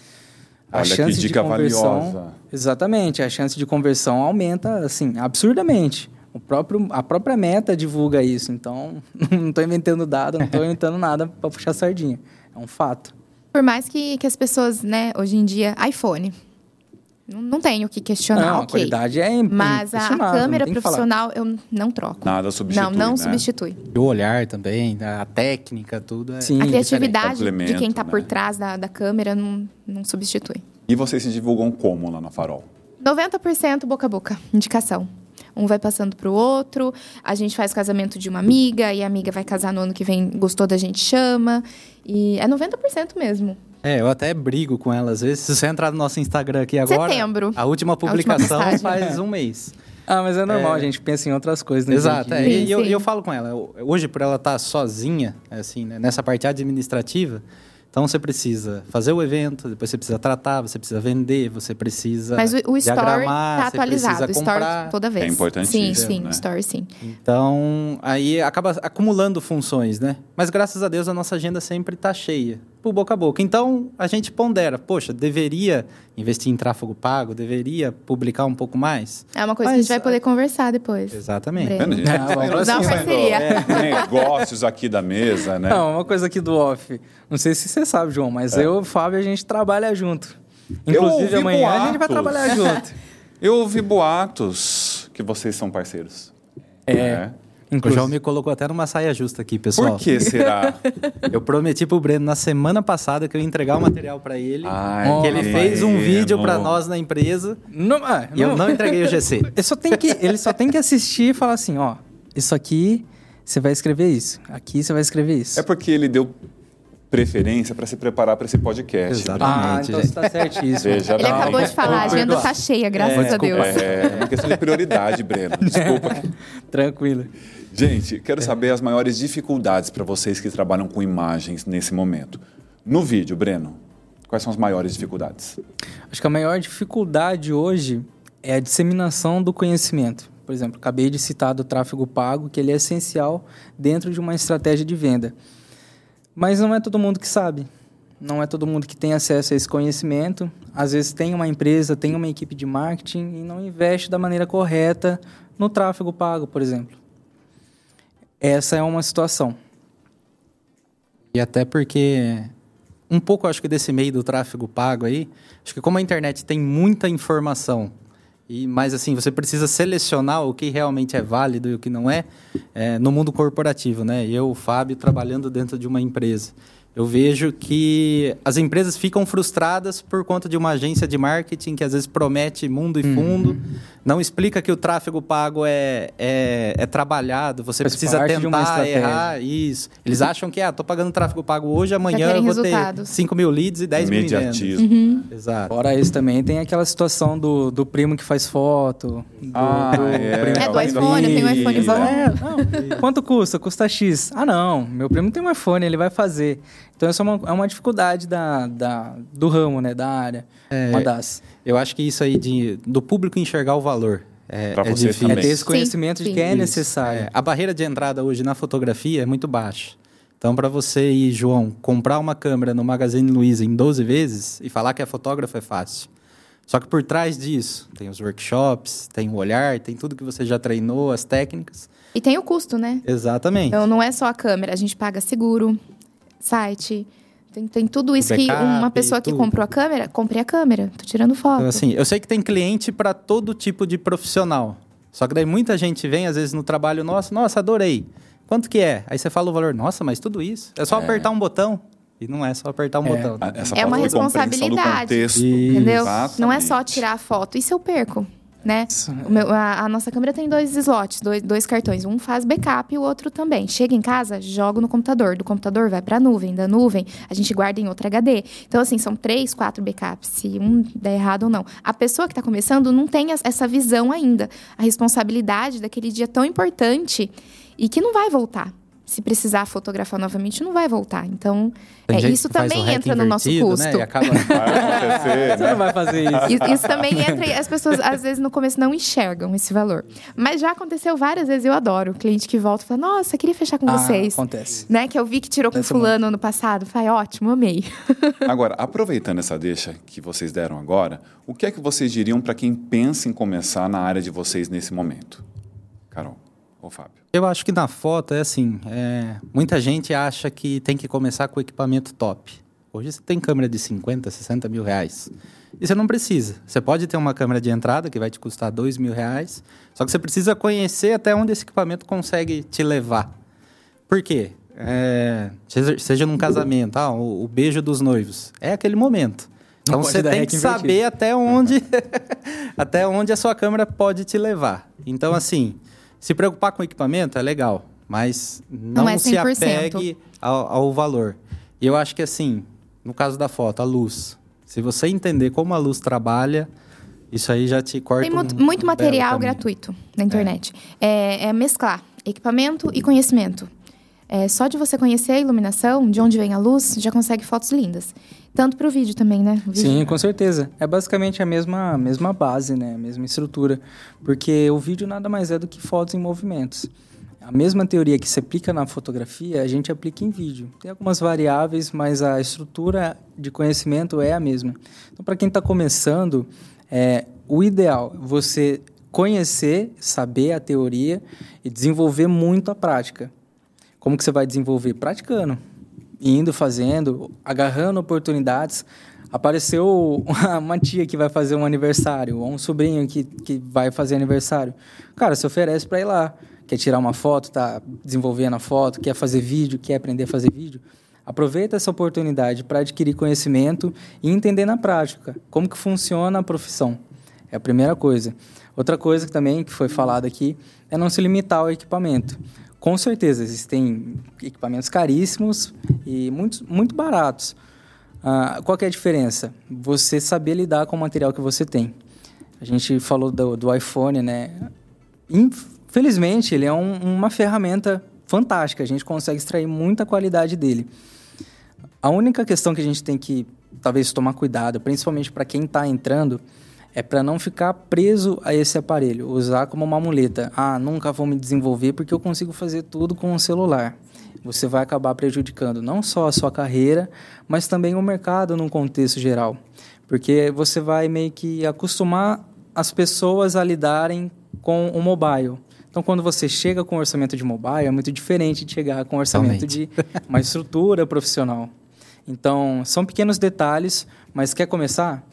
A Olha chance que dica de conversão, valiosa. Exatamente, a chance de conversão aumenta assim absurdamente. O próprio, a própria meta divulga isso, então não estou inventando dado, não estou inventando nada para puxar sardinha. É um fato. Por mais que, que as pessoas, né, hoje em dia, iPhone. Não tenho o que questionar, não, ok. A qualidade é Mas a câmera profissional eu não troco. Nada substitui. Não, não né? substitui. O olhar também, a técnica, tudo. É Sim. A criatividade de quem está né? por trás da, da câmera não, não substitui. E vocês se divulgam como lá na Farol? 90% boca a boca, indicação. Um vai passando para o outro, a gente faz casamento de uma amiga, e a amiga vai casar no ano que vem, gostou da gente, chama. E é 90% mesmo. É, eu até brigo com ela às vezes. Se você entrar no nosso Instagram aqui agora. Setembro. A última publicação a última faz um mês. Ah, mas é normal, é... a gente pensa em outras coisas. Né, Exato, é. e eu, eu, falo com ela, hoje por ela estar tá sozinha, assim, né, nessa parte administrativa, então você precisa fazer o evento, depois você precisa tratar, você precisa vender, você precisa Mas o, o store está atualizado, o store toda vez. É importantíssimo. Sim, sim, né? store sim. Então, aí acaba acumulando funções, né? Mas graças a Deus a nossa agenda sempre está cheia, por boca a boca. Então, a gente pondera, poxa, deveria investir em tráfego pago, deveria publicar um pouco mais? É uma coisa Mas, que a gente vai poder conversar depois. Exatamente. Breno. Ah, vamos dar uma parceria. Negócios aqui da mesa, né? Não, uma coisa aqui do off. Não sei se você sabe, João, mas é. eu e o Fábio, a gente trabalha junto. Inclusive, amanhã boatos. a gente vai trabalhar junto. Eu ouvi boatos que vocês são parceiros. É. é. Inclusive. O João me colocou até numa saia justa aqui, pessoal. Por que será? eu prometi pro Breno na semana passada que eu ia entregar o material para ele. Ai, que ele fez um vídeo para nós na empresa. Não, ah, e não. eu não entreguei o GC. Ele só tem que, ele só tem que assistir e falar assim, ó, isso aqui você vai escrever isso. Aqui você vai escrever isso. É porque ele deu preferência para se preparar para esse podcast. Exatamente. Ah, então está certíssimo. Veja Ele bem. acabou de falar, a agenda está cheia, graças é, a Deus. É, é uma questão de prioridade, Breno. Desculpa. Tranquilo. Gente, quero saber as maiores dificuldades para vocês que trabalham com imagens nesse momento. No vídeo, Breno, quais são as maiores dificuldades? Acho que a maior dificuldade hoje é a disseminação do conhecimento. Por exemplo, acabei de citar do tráfego pago, que ele é essencial dentro de uma estratégia de venda. Mas não é todo mundo que sabe. Não é todo mundo que tem acesso a esse conhecimento. Às vezes tem uma empresa, tem uma equipe de marketing e não investe da maneira correta no tráfego pago, por exemplo. Essa é uma situação. E até porque um pouco acho que desse meio do tráfego pago aí, acho que como a internet tem muita informação e, mas assim, você precisa selecionar o que realmente é válido e o que não é, é no mundo corporativo, né? Eu, o Fábio, trabalhando dentro de uma empresa. Eu vejo que as empresas ficam frustradas por conta de uma agência de marketing que às vezes promete mundo e fundo, uhum. não explica que o tráfego pago é, é, é trabalhado, você Faz precisa tentar errar isso. Eles acham que, ah, tô pagando tráfego pago hoje, amanhã eu vou resultados. ter 5 mil leads e 10 mil vendas. Uhum. Exato. Fora isso também, tem aquela situação do, do primo que faz foto. Do, ah, do é. é do iPhone, eu tenho um iPhone. É, Quanto custa? Custa X. Ah, não, meu primo tem um iPhone, ele vai fazer. Então, essa é uma, é uma dificuldade da, da, do ramo, né, da área. É, uma das. Eu acho que isso aí de, do público enxergar o valor. É, é difícil. É ter esse conhecimento sim, de que é necessário. É, a barreira de entrada hoje na fotografia é muito baixa. Então, para você ir, João, comprar uma câmera no Magazine Luiza em 12 vezes e falar que é fotógrafo é fácil. Só que por trás disso, tem os workshops, tem o olhar, tem tudo que você já treinou, as técnicas. E tem o custo, né? Exatamente. Então, não é só a câmera, a gente paga seguro, site. Tem, tem tudo isso backup, que uma pessoa que comprou a câmera, compre a câmera. Tô tirando foto. Então, assim, eu sei que tem cliente para todo tipo de profissional. Só que daí muita gente vem, às vezes, no trabalho nosso, nossa, adorei. Quanto que é? Aí você fala o valor, nossa, mas tudo isso. É só é. apertar um botão. E não é só apertar um é. botão. Essa é uma responsabilidade. Entendeu? Exatamente. Não é só tirar a foto. E se eu perco? Né? Meu, a, a, nossa câmera tem dois slots, dois, dois, cartões. Um faz backup e o outro também. Chega em casa, joga no computador. Do computador vai para a nuvem. Da nuvem, a gente guarda em outro HD. Então, assim, são três, quatro backups. Se um der errado ou não. A pessoa que está começando não tem essa visão ainda. A responsabilidade daquele dia tão importante e que não vai voltar se precisar fotografar novamente, não vai voltar. Então, é, isso também entra no nosso né? custo. Né? E acaba... vai Você não vai fazer isso. Isso também entra e as pessoas, às vezes, no começo não enxergam esse valor. Mas já aconteceu várias vezes, eu adoro. O cliente que volta e fala, nossa, queria fechar com ah, vocês. Acontece. Né? Que eu vi que tirou com fulano ano passado. Falei, ótimo, amei. Agora, aproveitando essa deixa que vocês deram agora, o que é que vocês diriam para quem pensa em começar na área de vocês nesse momento? Carol ou Fábio? Eu acho que na foto é assim, é, muita gente acha que tem que começar com equipamento top. Hoje você tem câmera de 50, 60 mil reais. E você não precisa. Você pode ter uma câmera de entrada que vai te custar 2 mil reais, só que você precisa conhecer até onde esse equipamento consegue te levar. Por quê? É, seja, num casamento, ah, o, o, beijo dos noivos. É aquele momento. Então você tem que saber até onde, até onde a sua câmera pode te levar. Então, assim, se preocupar com o equipamento é legal, mas não, não é se apegue ao, ao valor. E eu acho que, assim, no caso da foto, a luz. Se você entender como a luz trabalha, isso aí já te corta. Tem muito, um muito material gratuito na internet. É. É, é mesclar equipamento e conhecimento. É, só de você conhecer a iluminação, de onde vem a luz, já consegue fotos lindas. Tanto para o vídeo também, né? Vídeo. Sim, com certeza. É basicamente a mesma, mesma base, né? A mesma estrutura. Porque o vídeo nada mais é do que fotos em movimentos. A mesma teoria que se aplica na fotografia, a gente aplica em vídeo. Tem algumas variáveis, mas a estrutura de conhecimento é a mesma. Então, para quem está começando, é, o ideal é você conhecer, saber a teoria e desenvolver muito a prática. Como que você vai desenvolver? Praticando, indo, fazendo, agarrando oportunidades. Apareceu uma tia que vai fazer um aniversário, ou um sobrinho que, que vai fazer aniversário. Cara, se oferece para ir lá. Quer tirar uma foto, tá desenvolvendo a foto, quer fazer vídeo, quer aprender a fazer vídeo. Aproveita essa oportunidade para adquirir conhecimento e entender na prática como que funciona a profissão. É a primeira coisa. Outra coisa também que foi falada aqui é não se limitar ao equipamento. Com certeza, existem equipamentos caríssimos e muito, muito baratos. Ah, qual é a diferença? Você saber lidar com o material que você tem. A gente falou do, do iPhone, né? Infelizmente, ele é um, uma ferramenta fantástica. A gente consegue extrair muita qualidade dele. A única questão que a gente tem que, talvez, tomar cuidado, principalmente para quem está entrando, é para não ficar preso a esse aparelho, usar como uma muleta. Ah, nunca vou me desenvolver porque eu consigo fazer tudo com o celular. Você vai acabar prejudicando não só a sua carreira, mas também o mercado num contexto geral. Porque você vai meio que acostumar as pessoas a lidarem com o mobile. Então, quando você chega com orçamento de mobile, é muito diferente de chegar com orçamento de uma estrutura profissional. Então, são pequenos detalhes, mas quer começar?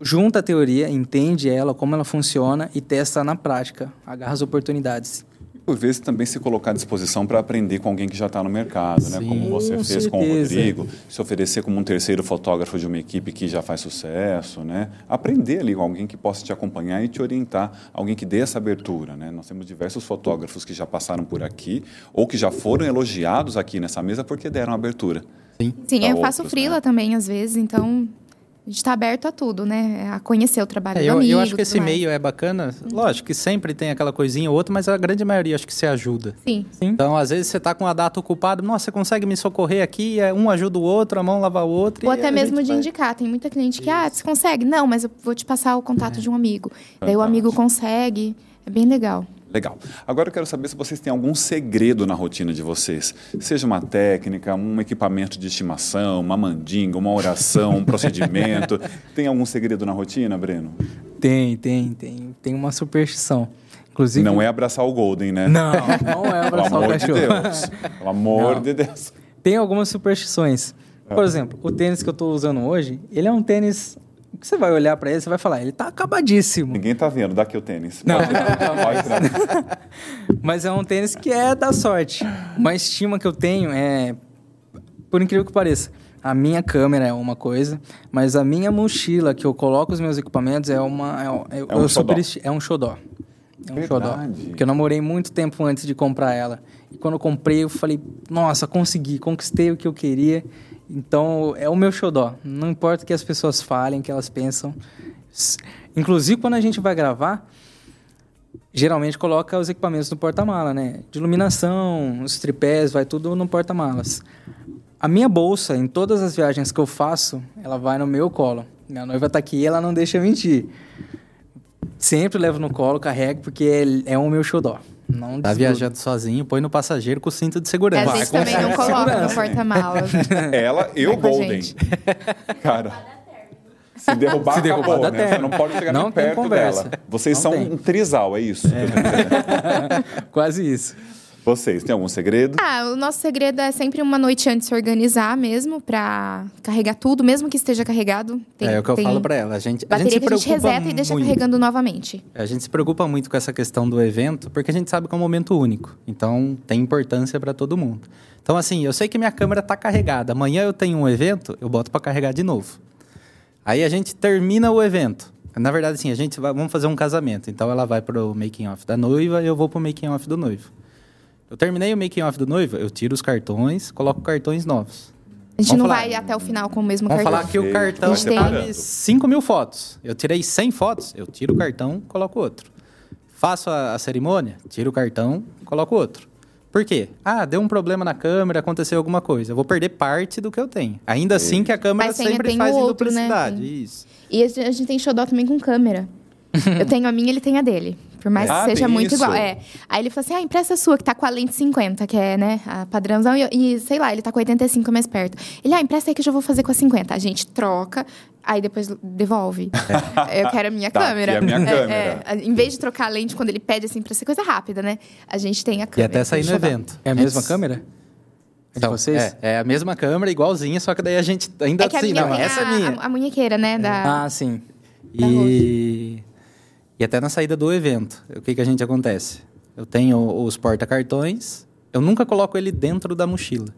Junta a teoria, entende ela, como ela funciona e testa na prática, agarra as oportunidades. Por vezes também se colocar à disposição para aprender com alguém que já está no mercado, Sim, né? como você com fez certeza. com o Rodrigo, se oferecer como um terceiro fotógrafo de uma equipe que já faz sucesso, né? aprender ali com alguém que possa te acompanhar e te orientar, alguém que dê essa abertura. Né? Nós temos diversos fotógrafos que já passaram por aqui ou que já foram elogiados aqui nessa mesa porque deram abertura. Sim, Sim eu outros, faço frila né? também às vezes, então a gente está aberto a tudo, né? A conhecer o trabalho é, do eu, amigo. Eu acho que esse mais. meio é bacana. Lógico que sempre tem aquela coisinha ou outra, mas a grande maioria acho que se ajuda. Sim. Sim. Então, às vezes, você está com a data ocupada, nossa, você consegue me socorrer aqui, é, um ajuda o outro, a mão lava o outro. Ou até mesmo de vai... indicar. Tem muita cliente que, ah, Isso. ah, você consegue? Não, mas eu vou te passar o contato é. de um amigo. Daí o amigo consegue. É bem legal. Legal. Agora eu quero saber se vocês têm algum segredo na rotina de vocês. Seja uma técnica, um equipamento de estimação, uma mandinga, uma oração, um procedimento. Tem algum segredo na rotina, Breno? Tem, tem, tem. Tem uma superstição. Inclusive... Não é abraçar o Golden, né? Não, não é abraçar o cachorro. De Deus. Pelo amor não. de Deus. Tem algumas superstições. Por exemplo, o tênis que eu estou usando hoje, ele é um tênis você vai olhar para ele, você vai falar, ele tá acabadíssimo. Ninguém tá vendo, dá aqui o tênis. Não, Mas é um tênis que é da sorte. Uma estima que eu tenho é, por incrível que pareça, a minha câmera é uma coisa, mas a minha mochila que eu coloco os meus equipamentos é uma é, é um, super, é um xodó. É um Verdade. xodó. Porque eu namorei muito tempo antes de comprar ela. E quando eu comprei, eu falei, nossa, consegui, conquistei o que eu queria. Então, é o meu xodó. Não importa o que as pessoas falem, o que elas pensam. Inclusive, quando a gente vai gravar, geralmente coloca os equipamentos no porta-mala, né? De iluminação, os tripés, vai tudo no porta-malas. A minha bolsa, em todas as viagens que eu faço, ela vai no meu colo. Minha noiva está aqui ela não deixa mentir. Sempre levo no colo, carrego, porque é, é o meu xodó. Não tá viajando sozinho, põe no passageiro com o cinto de segurança. a gente também não coloca no porta-malas. Ela e o Golden. Cara. Se derrubar, Se derrubar acabou, né? Você não pode chegar não nem perto dela. Vocês não são tem. um trisal, é isso? É. Quase isso. Vocês, tem algum segredo? Ah, o nosso segredo é sempre uma noite antes se organizar mesmo, pra carregar tudo, mesmo que esteja carregado. Tem, é, é o que eu falo pra ela. A gente, a gente se preocupa a gente reseta muito. e deixa carregando novamente. A gente se preocupa muito com essa questão do evento, porque a gente sabe que é um momento único. Então, tem importância para todo mundo. Então, assim, eu sei que minha câmera tá carregada. Amanhã eu tenho um evento, eu boto para carregar de novo. Aí a gente termina o evento. Na verdade, assim, a gente vai, vamos fazer um casamento. Então ela vai pro making off da noiva e eu vou pro making off do noivo. Eu terminei o making off do noivo, eu tiro os cartões, coloco cartões novos. A gente vamos não falar, vai até o final com o mesmo vamos cartão. Vamos falar que o cartão tem 5 mil fotos. Eu tirei 100 fotos, eu tiro o cartão, coloco outro. Faço a, a cerimônia, tiro o cartão, coloco outro. Por quê? Ah, deu um problema na câmera, aconteceu alguma coisa. Eu vou perder parte do que eu tenho. Ainda assim que a câmera sempre faz outro, duplicidade. Né? Isso. E a gente tem xodó também com câmera. Eu tenho a minha, ele tem a dele. Por mais ah, que seja muito isso. igual. É. Aí ele falou assim: ah, empresta a sua, que tá com a lente 50, que é, né, a padrãozão. E, e, sei lá, ele tá com 85 mais perto. Ele, ah, empresta aí que eu já vou fazer com a 50. A gente troca, aí depois devolve. É. eu quero a minha tá, câmera. É a minha é, câmera. É, em vez de trocar a lente quando ele pede assim pra ser coisa rápida, né? A gente tem a câmera. E até sair no evento. É a mesma câmera? Então, vocês? É, é, a mesma câmera, igualzinha, só que daí a gente ainda é assim, não, essa é minha. A, a munhequeira, né? Da... Ah, sim. Da e... e até na saída do evento, o que, que a gente acontece? Eu tenho os porta-cartões, eu nunca coloco ele dentro da mochila.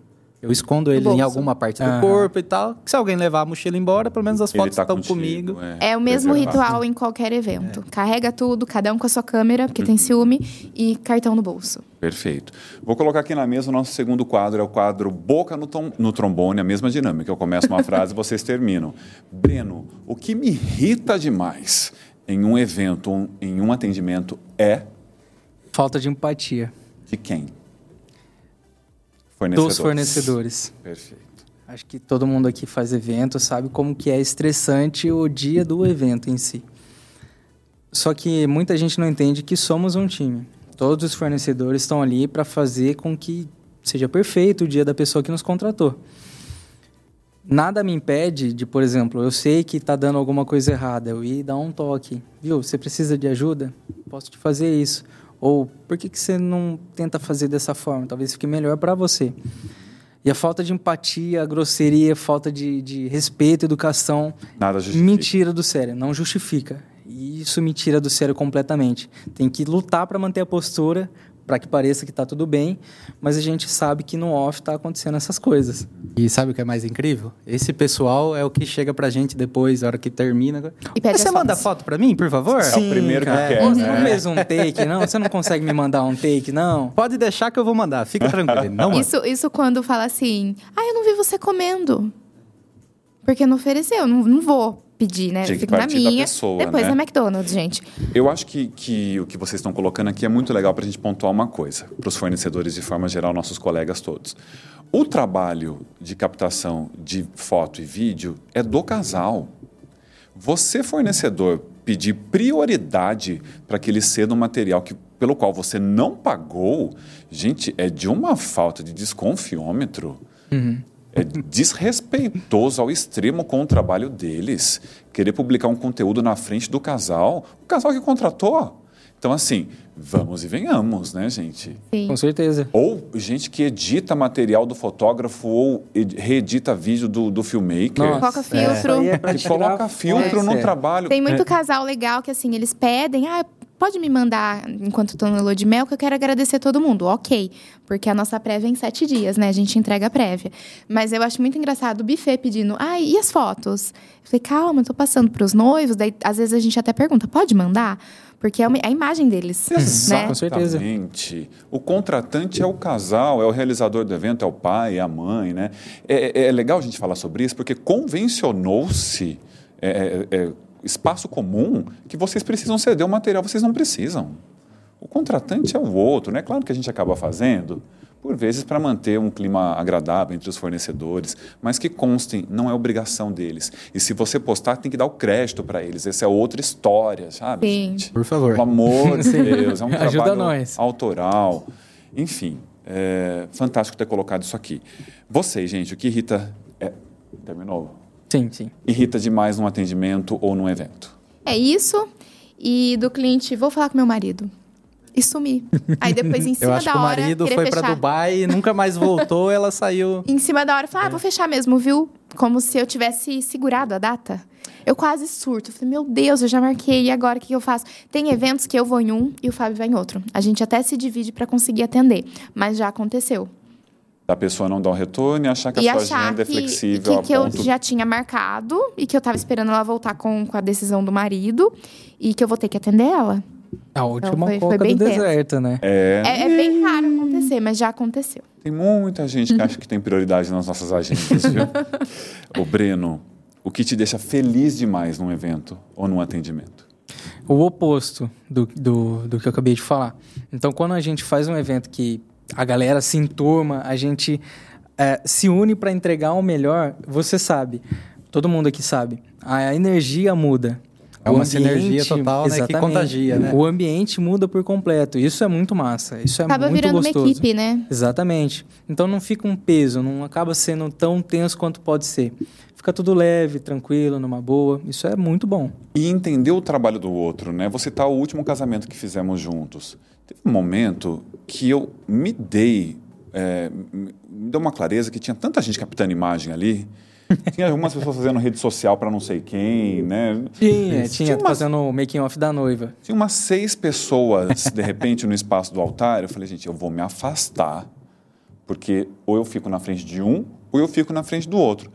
Eu escondo ele em alguma parte do corpo e tal. Se alguém levar a mochila embora, pelo menos as fotos tá estão comigo. É, é o mesmo ritual em qualquer evento. É. Carrega tudo, cada um com a sua câmera, porque uhum. tem ciúme, e cartão no bolso. Perfeito. Vou colocar aqui na mesa o nosso segundo quadro, é o quadro Boca no, tom, no Trombone, a mesma dinâmica. Eu começo uma frase e vocês terminam. Breno, o que me irrita demais em um evento, um, em um atendimento, é... Falta de empatia. De quem? Fornecedores. Dos fornecedores. Perfeito. Acho que todo mundo aqui faz evento, sabe como que é estressante o dia do evento em si. Só que muita gente não entende que somos um time. Todos os fornecedores estão ali para fazer com que seja perfeito o dia da pessoa que nos contratou. Nada me impede de, por exemplo, eu sei que está dando alguma coisa errada, eu ir dar um toque. Viu, você precisa de ajuda? Posso te fazer isso. Ou por que, que você não tenta fazer dessa forma? Talvez fique melhor para você. E a falta de empatia, a grosseria, a falta de, de respeito, educação. Nada justifica. Mentira do sério, não justifica. E isso me tira do sério completamente. Tem que lutar para manter a postura, para que pareça que está tudo bem, mas a gente sabe que no off está acontecendo essas coisas. E sabe o que é mais incrível? Esse pessoal é o que chega pra gente depois, a hora que termina. E pede Você manda foto pra mim, por favor? Sim, é o primeiro que é. quer. Não né? mesmo um take, não? Você não consegue me mandar um take, não? Pode deixar que eu vou mandar, fica tranquilo. Não isso, isso quando fala assim, ah, eu não vi você comendo. Porque não ofereceu, não, não vou pedir, né? Tinha Fico na minha. Pessoa, depois né? na McDonald's, gente. Eu acho que, que o que vocês estão colocando aqui é muito legal para a gente pontuar uma coisa, para os fornecedores de forma geral, nossos colegas todos. O trabalho de captação de foto e vídeo é do casal. Você, fornecedor, pedir prioridade para que ele ceda um material que, pelo qual você não pagou, gente, é de uma falta de desconfiômetro. Uhum é desrespeitoso ao extremo com o trabalho deles. Querer publicar um conteúdo na frente do casal, o casal que contratou. Então, assim, vamos e venhamos, né, gente? Sim. Com certeza. Ou gente que edita material do fotógrafo ou reedita vídeo do, do filmmaker. Nossa. Coloca filtro. É. Que coloca filtro é. no trabalho. Tem muito é. casal legal que, assim, eles pedem, ah, pode me mandar enquanto estou no lua de mel, que eu quero agradecer todo mundo. Ok, porque a nossa prévia é em sete dias, né? A gente entrega a prévia. Mas eu acho muito engraçado o buffet pedindo, ah, e as fotos? Eu falei, calma, estou passando para os noivos. Daí, às vezes, a gente até pergunta, pode mandar? Porque é a imagem deles. Exatamente. Né? Com certeza. O contratante é o casal, é o realizador do evento, é o pai, é a mãe, né? É, é, é legal a gente falar sobre isso, porque convencionou-se. É, é, é espaço comum que vocês precisam ceder o material, vocês não precisam. O contratante é o outro, né? Claro que a gente acaba fazendo, por vezes para manter um clima agradável entre os fornecedores, mas que constem, não é obrigação deles. E se você postar, tem que dar o crédito para eles. Essa é outra história, sabe? Sim. Gente? Por favor. Pelo amor de Deus, é um trabalho nós. autoral. Enfim, é fantástico ter colocado isso aqui. Vocês, gente, o que irrita. É... Terminou? Sim, sim. Irrita demais num atendimento ou num evento. É isso. E do cliente, vou falar com meu marido. e sumi. Aí depois, em cima eu acho da que hora. O marido foi para Dubai e nunca mais voltou, ela saiu. Em cima da hora, eu falei, ah, vou fechar mesmo, viu? Como se eu tivesse segurado a data. Eu quase surto. Eu falei, meu Deus, eu já marquei, e agora o que eu faço? Tem eventos que eu vou em um e o Fábio vai em outro. A gente até se divide para conseguir atender, mas já aconteceu. Da pessoa não dar um retorno e achar que e a sua agenda é que, é flexível. Que, que eu já tinha marcado e que eu tava esperando ela voltar com, com a decisão do marido e que eu vou ter que atender ela. A última então, foi, foi bem do deserto, né? É... é... É, bem raro acontecer, mas já aconteceu. Tem muita gente que acha que tem prioridade nas nossas agendas, viu? o Breno, o que te deixa feliz demais num evento ou num atendimento? O oposto do, do, do que eu acabei de falar. Então, quando a gente faz um evento que a galera se enturma, a gente é, se une para entregar o melhor, você sabe, todo mundo aqui sabe, a energia muda. É uma ambiente, sinergia total né, que contagia, né? O ambiente muda por completo. Isso é muito massa. Isso é acaba muito virando gostoso. uma equipe, né? Exatamente. Então não fica um peso, não acaba sendo tão tenso quanto pode ser. Fica tudo leve, tranquilo, numa boa. Isso é muito bom. E entender o trabalho do outro, né? Você tá o último casamento que fizemos juntos. Teve um momento que eu me dei, é, me deu uma clareza que tinha tanta gente captando imagem ali tinha algumas pessoas fazendo rede social para não sei quem, né? Tinha, tinha, umas, fazendo o making off da noiva. Tinha umas seis pessoas, de repente, no espaço do altar. Eu falei, gente, eu vou me afastar, porque ou eu fico na frente de um, ou eu fico na frente do outro.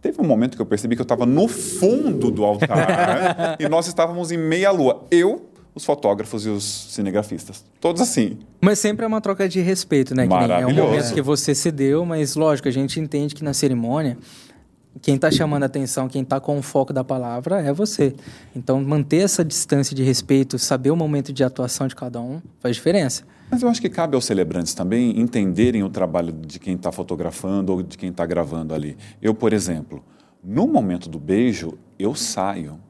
Teve um momento que eu percebi que eu estava no fundo do altar e nós estávamos em meia lua. Eu, os fotógrafos e os cinegrafistas. Todos assim. Mas sempre é uma troca de respeito, né? Maravilhoso. é um momento que você cedeu, mas lógico, a gente entende que na cerimônia quem está chamando a atenção, quem está com o foco da palavra é você. Então, manter essa distância de respeito, saber o momento de atuação de cada um, faz diferença. Mas eu acho que cabe aos celebrantes também entenderem o trabalho de quem está fotografando ou de quem está gravando ali. Eu, por exemplo, no momento do beijo, eu saio.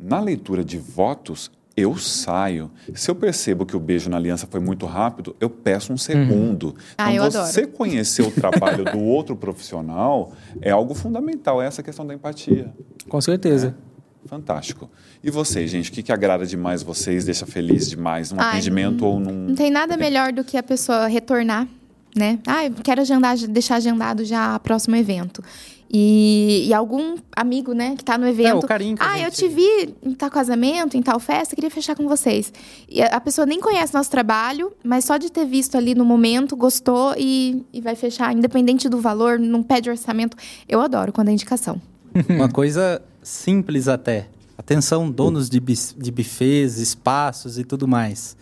Na leitura de votos, eu saio. Se eu percebo que o beijo na aliança foi muito rápido, eu peço um segundo. Uhum. Ah, então, você adoro. conhecer o trabalho do outro profissional é algo fundamental, é essa questão da empatia. Com certeza. É. Fantástico. E vocês, gente, o que, que agrada demais vocês, deixa feliz demais num Ai, atendimento não, ou num. Não tem nada melhor do que a pessoa retornar, né? Ah, eu quero agendar, deixar agendado já o próximo evento. E, e, algum amigo, né, que tá no evento. É, o carinho ah, gente... eu te vi em tal casamento, em tal festa, queria fechar com vocês. E a, pessoa nem conhece nosso trabalho, mas só de ter visto ali no momento, gostou e, e vai fechar, independente do valor, não pede orçamento. Eu adoro quando é indicação. Uma coisa simples até. Atenção, donos de, de buffets, espaços e tudo mais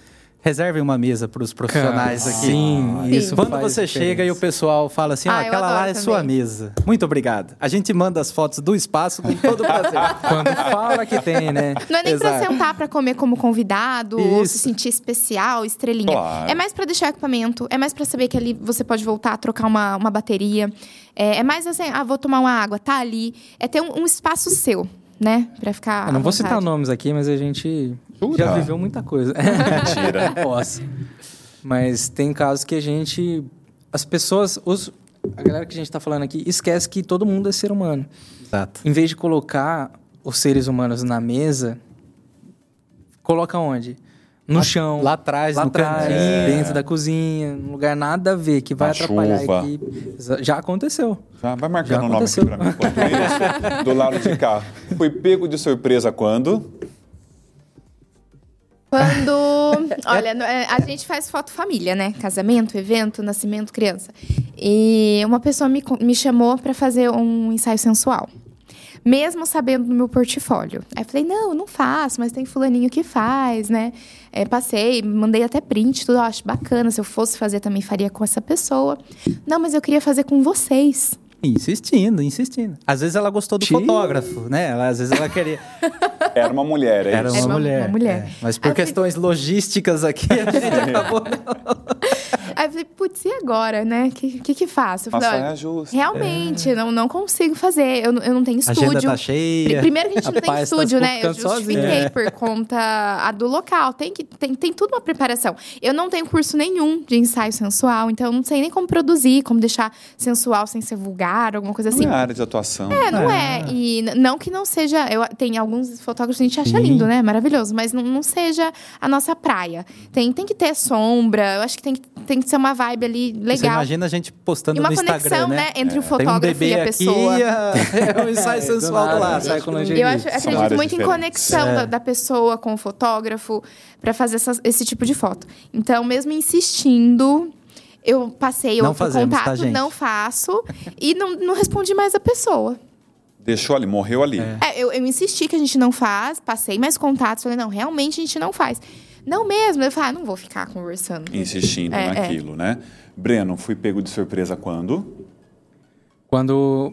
reservem uma mesa para os profissionais Cara, aqui. Sim, isso Quando você diferença. chega e o pessoal fala assim, ah, aquela lá é também. sua mesa. Muito obrigado. A gente manda as fotos do espaço com todo prazer. Quando fala que tem, né? Não é nem para sentar para comer como convidado isso. ou se sentir especial, estrelinha. Claro. É mais para deixar equipamento, é mais para saber que ali você pode voltar a trocar uma, uma bateria. É, é mais assim, ah, vou tomar uma água, tá ali. É ter um, um espaço seu né? Pra ficar. Eu não vou citar nomes aqui, mas a gente Jura? já viveu muita coisa. Mentira. posso. Mas tem casos que a gente. As pessoas. Os, a galera que a gente está falando aqui esquece que todo mundo é ser humano. Exato. Em vez de colocar os seres humanos na mesa, coloca onde? No lá, chão. Lá atrás, lá no atrás, cantinho. dentro da cozinha, num lugar nada a ver, que vai atrapalhar chuva. Já aconteceu. Já vai marcando o nome aqui pra mim isso. do lado de cá. Fui pego de surpresa quando? Quando. Olha, é, a gente faz foto família, né? Casamento, evento, nascimento, criança. E uma pessoa me, me chamou para fazer um ensaio sensual mesmo sabendo do meu portfólio. Aí eu falei, não, não faço, mas tem fulaninho que faz, né? É, passei, mandei até print, tudo, eu acho bacana. Se eu fosse fazer, também faria com essa pessoa. Não, mas eu queria fazer com vocês. Insistindo, insistindo. Às vezes ela gostou do fotógrafo, né? Ela, às vezes ela queria. Era uma mulher, é Era uma, Era mulher. Uma mulher. É. Mas por questões logísticas aqui, a gente acabou. Aí eu falei, putz, e agora, né? O que, que que faço? Eu falei, olha, justa. Realmente, não, não consigo fazer. Eu, não- eu não tenho A agenda estúdio. tá cheia. Primeiro que a gente não tem tá estúdio, né? Eu justifiquei por conta a do local. Tem, que, tem, tem tudo uma preparação. Eu não tenho curso nenhum de ensaio sensual, então eu não sei nem como produzir, como deixar sensual sem ser vulgar, alguma coisa Não assim. é área de atuação. É, não é. E n- não que não seja. Eu, tem alguns fotógrafos que a gente acha lindo, né? Maravilhoso. Mas não, não seja a nossa praia. Tem, tem que ter sombra. Eu acho que tem, que tem que ser uma vibe ali Você legal. imagina a gente postando E uma no conexão, Instagram, né? né? Entre o um fotógrafo bebê e a pessoa. aqui e a... é um ensaio É, sensual do lado. sai com lingerie. Eu acho, acredito muito em diferentes. conexão É. da, da pessoa com o fotógrafo para fazer essas- esse tipo de foto. Então, mesmo insistindo, eu passei Não outro fazemos, tá, contato, gente? não faço e não, não respondi mais a pessoa. Deixou ali, morreu ali. É, eu, eu insisti que a gente não faz, passei mais contatos, falei, não, realmente a gente não faz. Não mesmo, eu falei, ah, não vou ficar conversando. Insistindo É, é. naquilo, né? Breno, fui pego de surpresa quando? Quando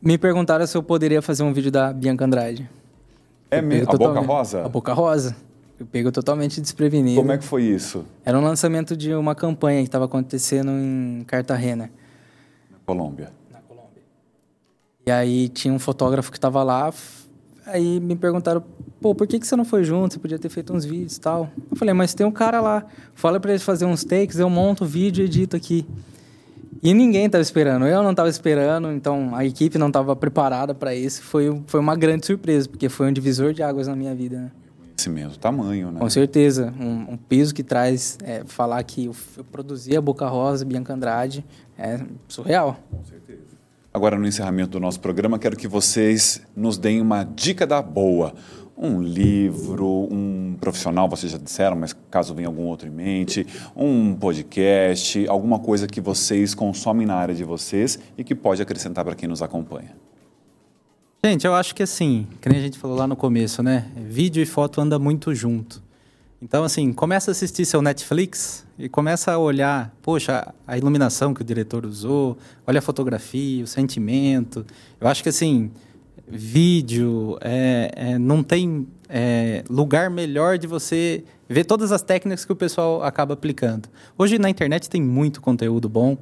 me perguntaram se eu poderia fazer um vídeo da Bianca Andrade. É mesmo? A Boca Rosa? A Boca Rosa. Eu pego totalmente desprevenido. Como é que foi isso? Era um lançamento de uma campanha que estava acontecendo em Cartagena. Na Colômbia. na Colômbia. E aí tinha um fotógrafo que estava lá, aí me perguntaram, pô, por que, que você não foi junto? Você podia ter feito uns vídeos e tal. Eu falei, mas tem um cara lá, fala para ele fazer uns takes, eu monto o vídeo e edito aqui. E ninguém estava esperando, eu não estava esperando, então a equipe não estava preparada para isso. Foi, foi uma grande surpresa, porque foi um divisor de águas na minha vida, né? Conhecimento, tamanho, né? Com certeza, um, um peso que traz é, falar que eu, eu produzi a Boca Rosa, Bianca Andrade, é surreal. Agora, no encerramento do nosso programa, quero que vocês nos deem uma dica da boa. Um livro, um profissional, vocês já disseram, mas caso venha algum outro em mente, um podcast, alguma coisa que vocês consomem na área de vocês e que pode acrescentar para quem nos acompanha. Gente, eu acho que assim, que nem a gente falou lá no começo, né? Vídeo e foto andam muito junto. Então, assim, começa a assistir seu Netflix e começa a olhar, poxa, a iluminação que o diretor usou, olha a fotografia, o sentimento. Eu acho que, assim, vídeo, é, é, não tem é, lugar melhor de você ver todas as técnicas que o pessoal acaba aplicando. Hoje na internet tem muito conteúdo bom.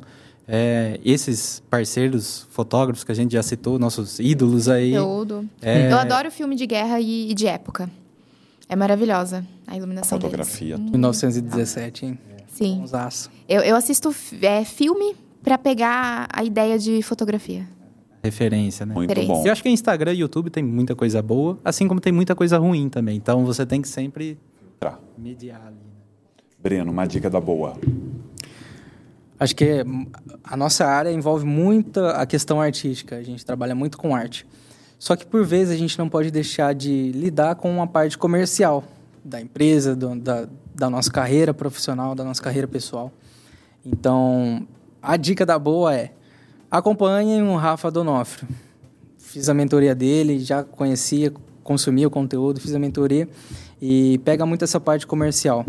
É, esses parceiros fotógrafos que a gente já citou, nossos ídolos aí. Conteúdo. É. Eu adoro filme de guerra e, e de época. É maravilhosa a A iluminação deles. fotografia. 1917, hein? Sim. Eu, eu assisto é, filme para pegar a ideia de fotografia. Referência, né? Muito Três. bom. Eu acho que Instagram e YouTube tem muita coisa boa, assim como tem muita coisa ruim também. Então você tem que sempre Tá. mediar ali. né? Breno, uma dica da boa. Acho que hum, a nossa área envolve muita a questão artística. A gente trabalha muito com arte. Só que por vezes a gente não pode deixar de lidar com uma parte comercial da empresa, do- da, da nossa carreira profissional, da nossa carreira pessoal. Então, a dica da boa é acompanhem o Rafa Donofrio. Fiz a mentoria dele, já conhecia, consumia o conteúdo, fiz a mentoria e pega muito essa parte comercial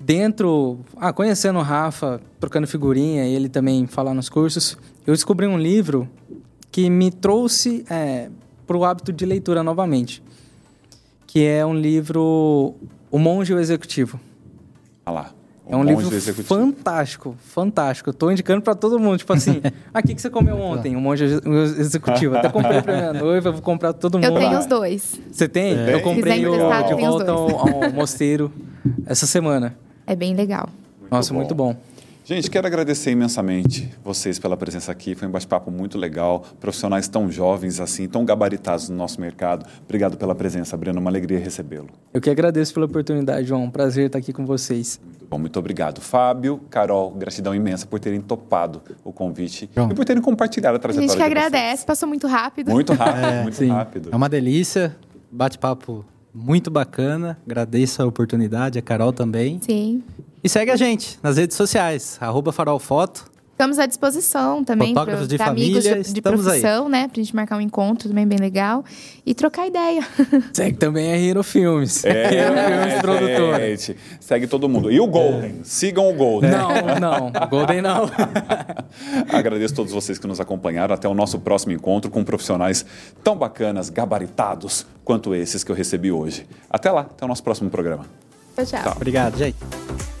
dentro, ah, conhecendo o Rafa, trocando figurinha, ele também falar nos cursos, eu descobri um livro que me trouxe para o hábito de leitura novamente, que é um livro O Monge e o Executivo. Olha lá. O É um livro Executivo. fantástico, fantástico. Eu tô indicando para todo mundo, tipo assim, ah, o que, que você comeu ontem? O Monge e o Executivo. Até comprei para minha noiva, vou comprar pra todo mundo. Eu tenho lá. os dois. Você tem? É. Eu comprei o De Volta ao, ao Mosteiro essa semana. É bem legal. Nossa, bom. muito bom. Gente, quero agradecer imensamente vocês pela presença aqui. Foi um bate-papo muito legal. Profissionais tão jovens assim, tão gabaritados no nosso mercado. Obrigado pela presença, Breno. Uma alegria recebê-lo. Eu que agradeço pela oportunidade, João. Um prazer estar aqui com vocês. Muito bom, muito obrigado. Fábio, Carol, gratidão imensa por terem topado o convite João. e por terem compartilhado a A trajetória gente que agradece, passou muito rápido. Muito rápido, muito Sim, rápido. É uma delícia, bate-papo muito bacana. Agradeço a oportunidade, a Carol também. Sim. E segue a gente nas redes sociais, arroba farolfoto. Estamos à disposição também pro- de amigos família, de, de estamos aí. profissão, né? Pra gente marcar um encontro também bem legal e trocar ideia. Segue também a Hero Filmes. Hero Filmes É, Produtora. gente, segue todo mundo. E o Golden, sigam o Golden. Não, não. Golden não. Agradeço a todos vocês que nos acompanharam. Até o nosso próximo encontro com profissionais tão bacanas, gabaritados quanto esses que eu recebi hoje. Até lá, até o nosso próximo programa. Tchau, tchau. Obrigado, gente.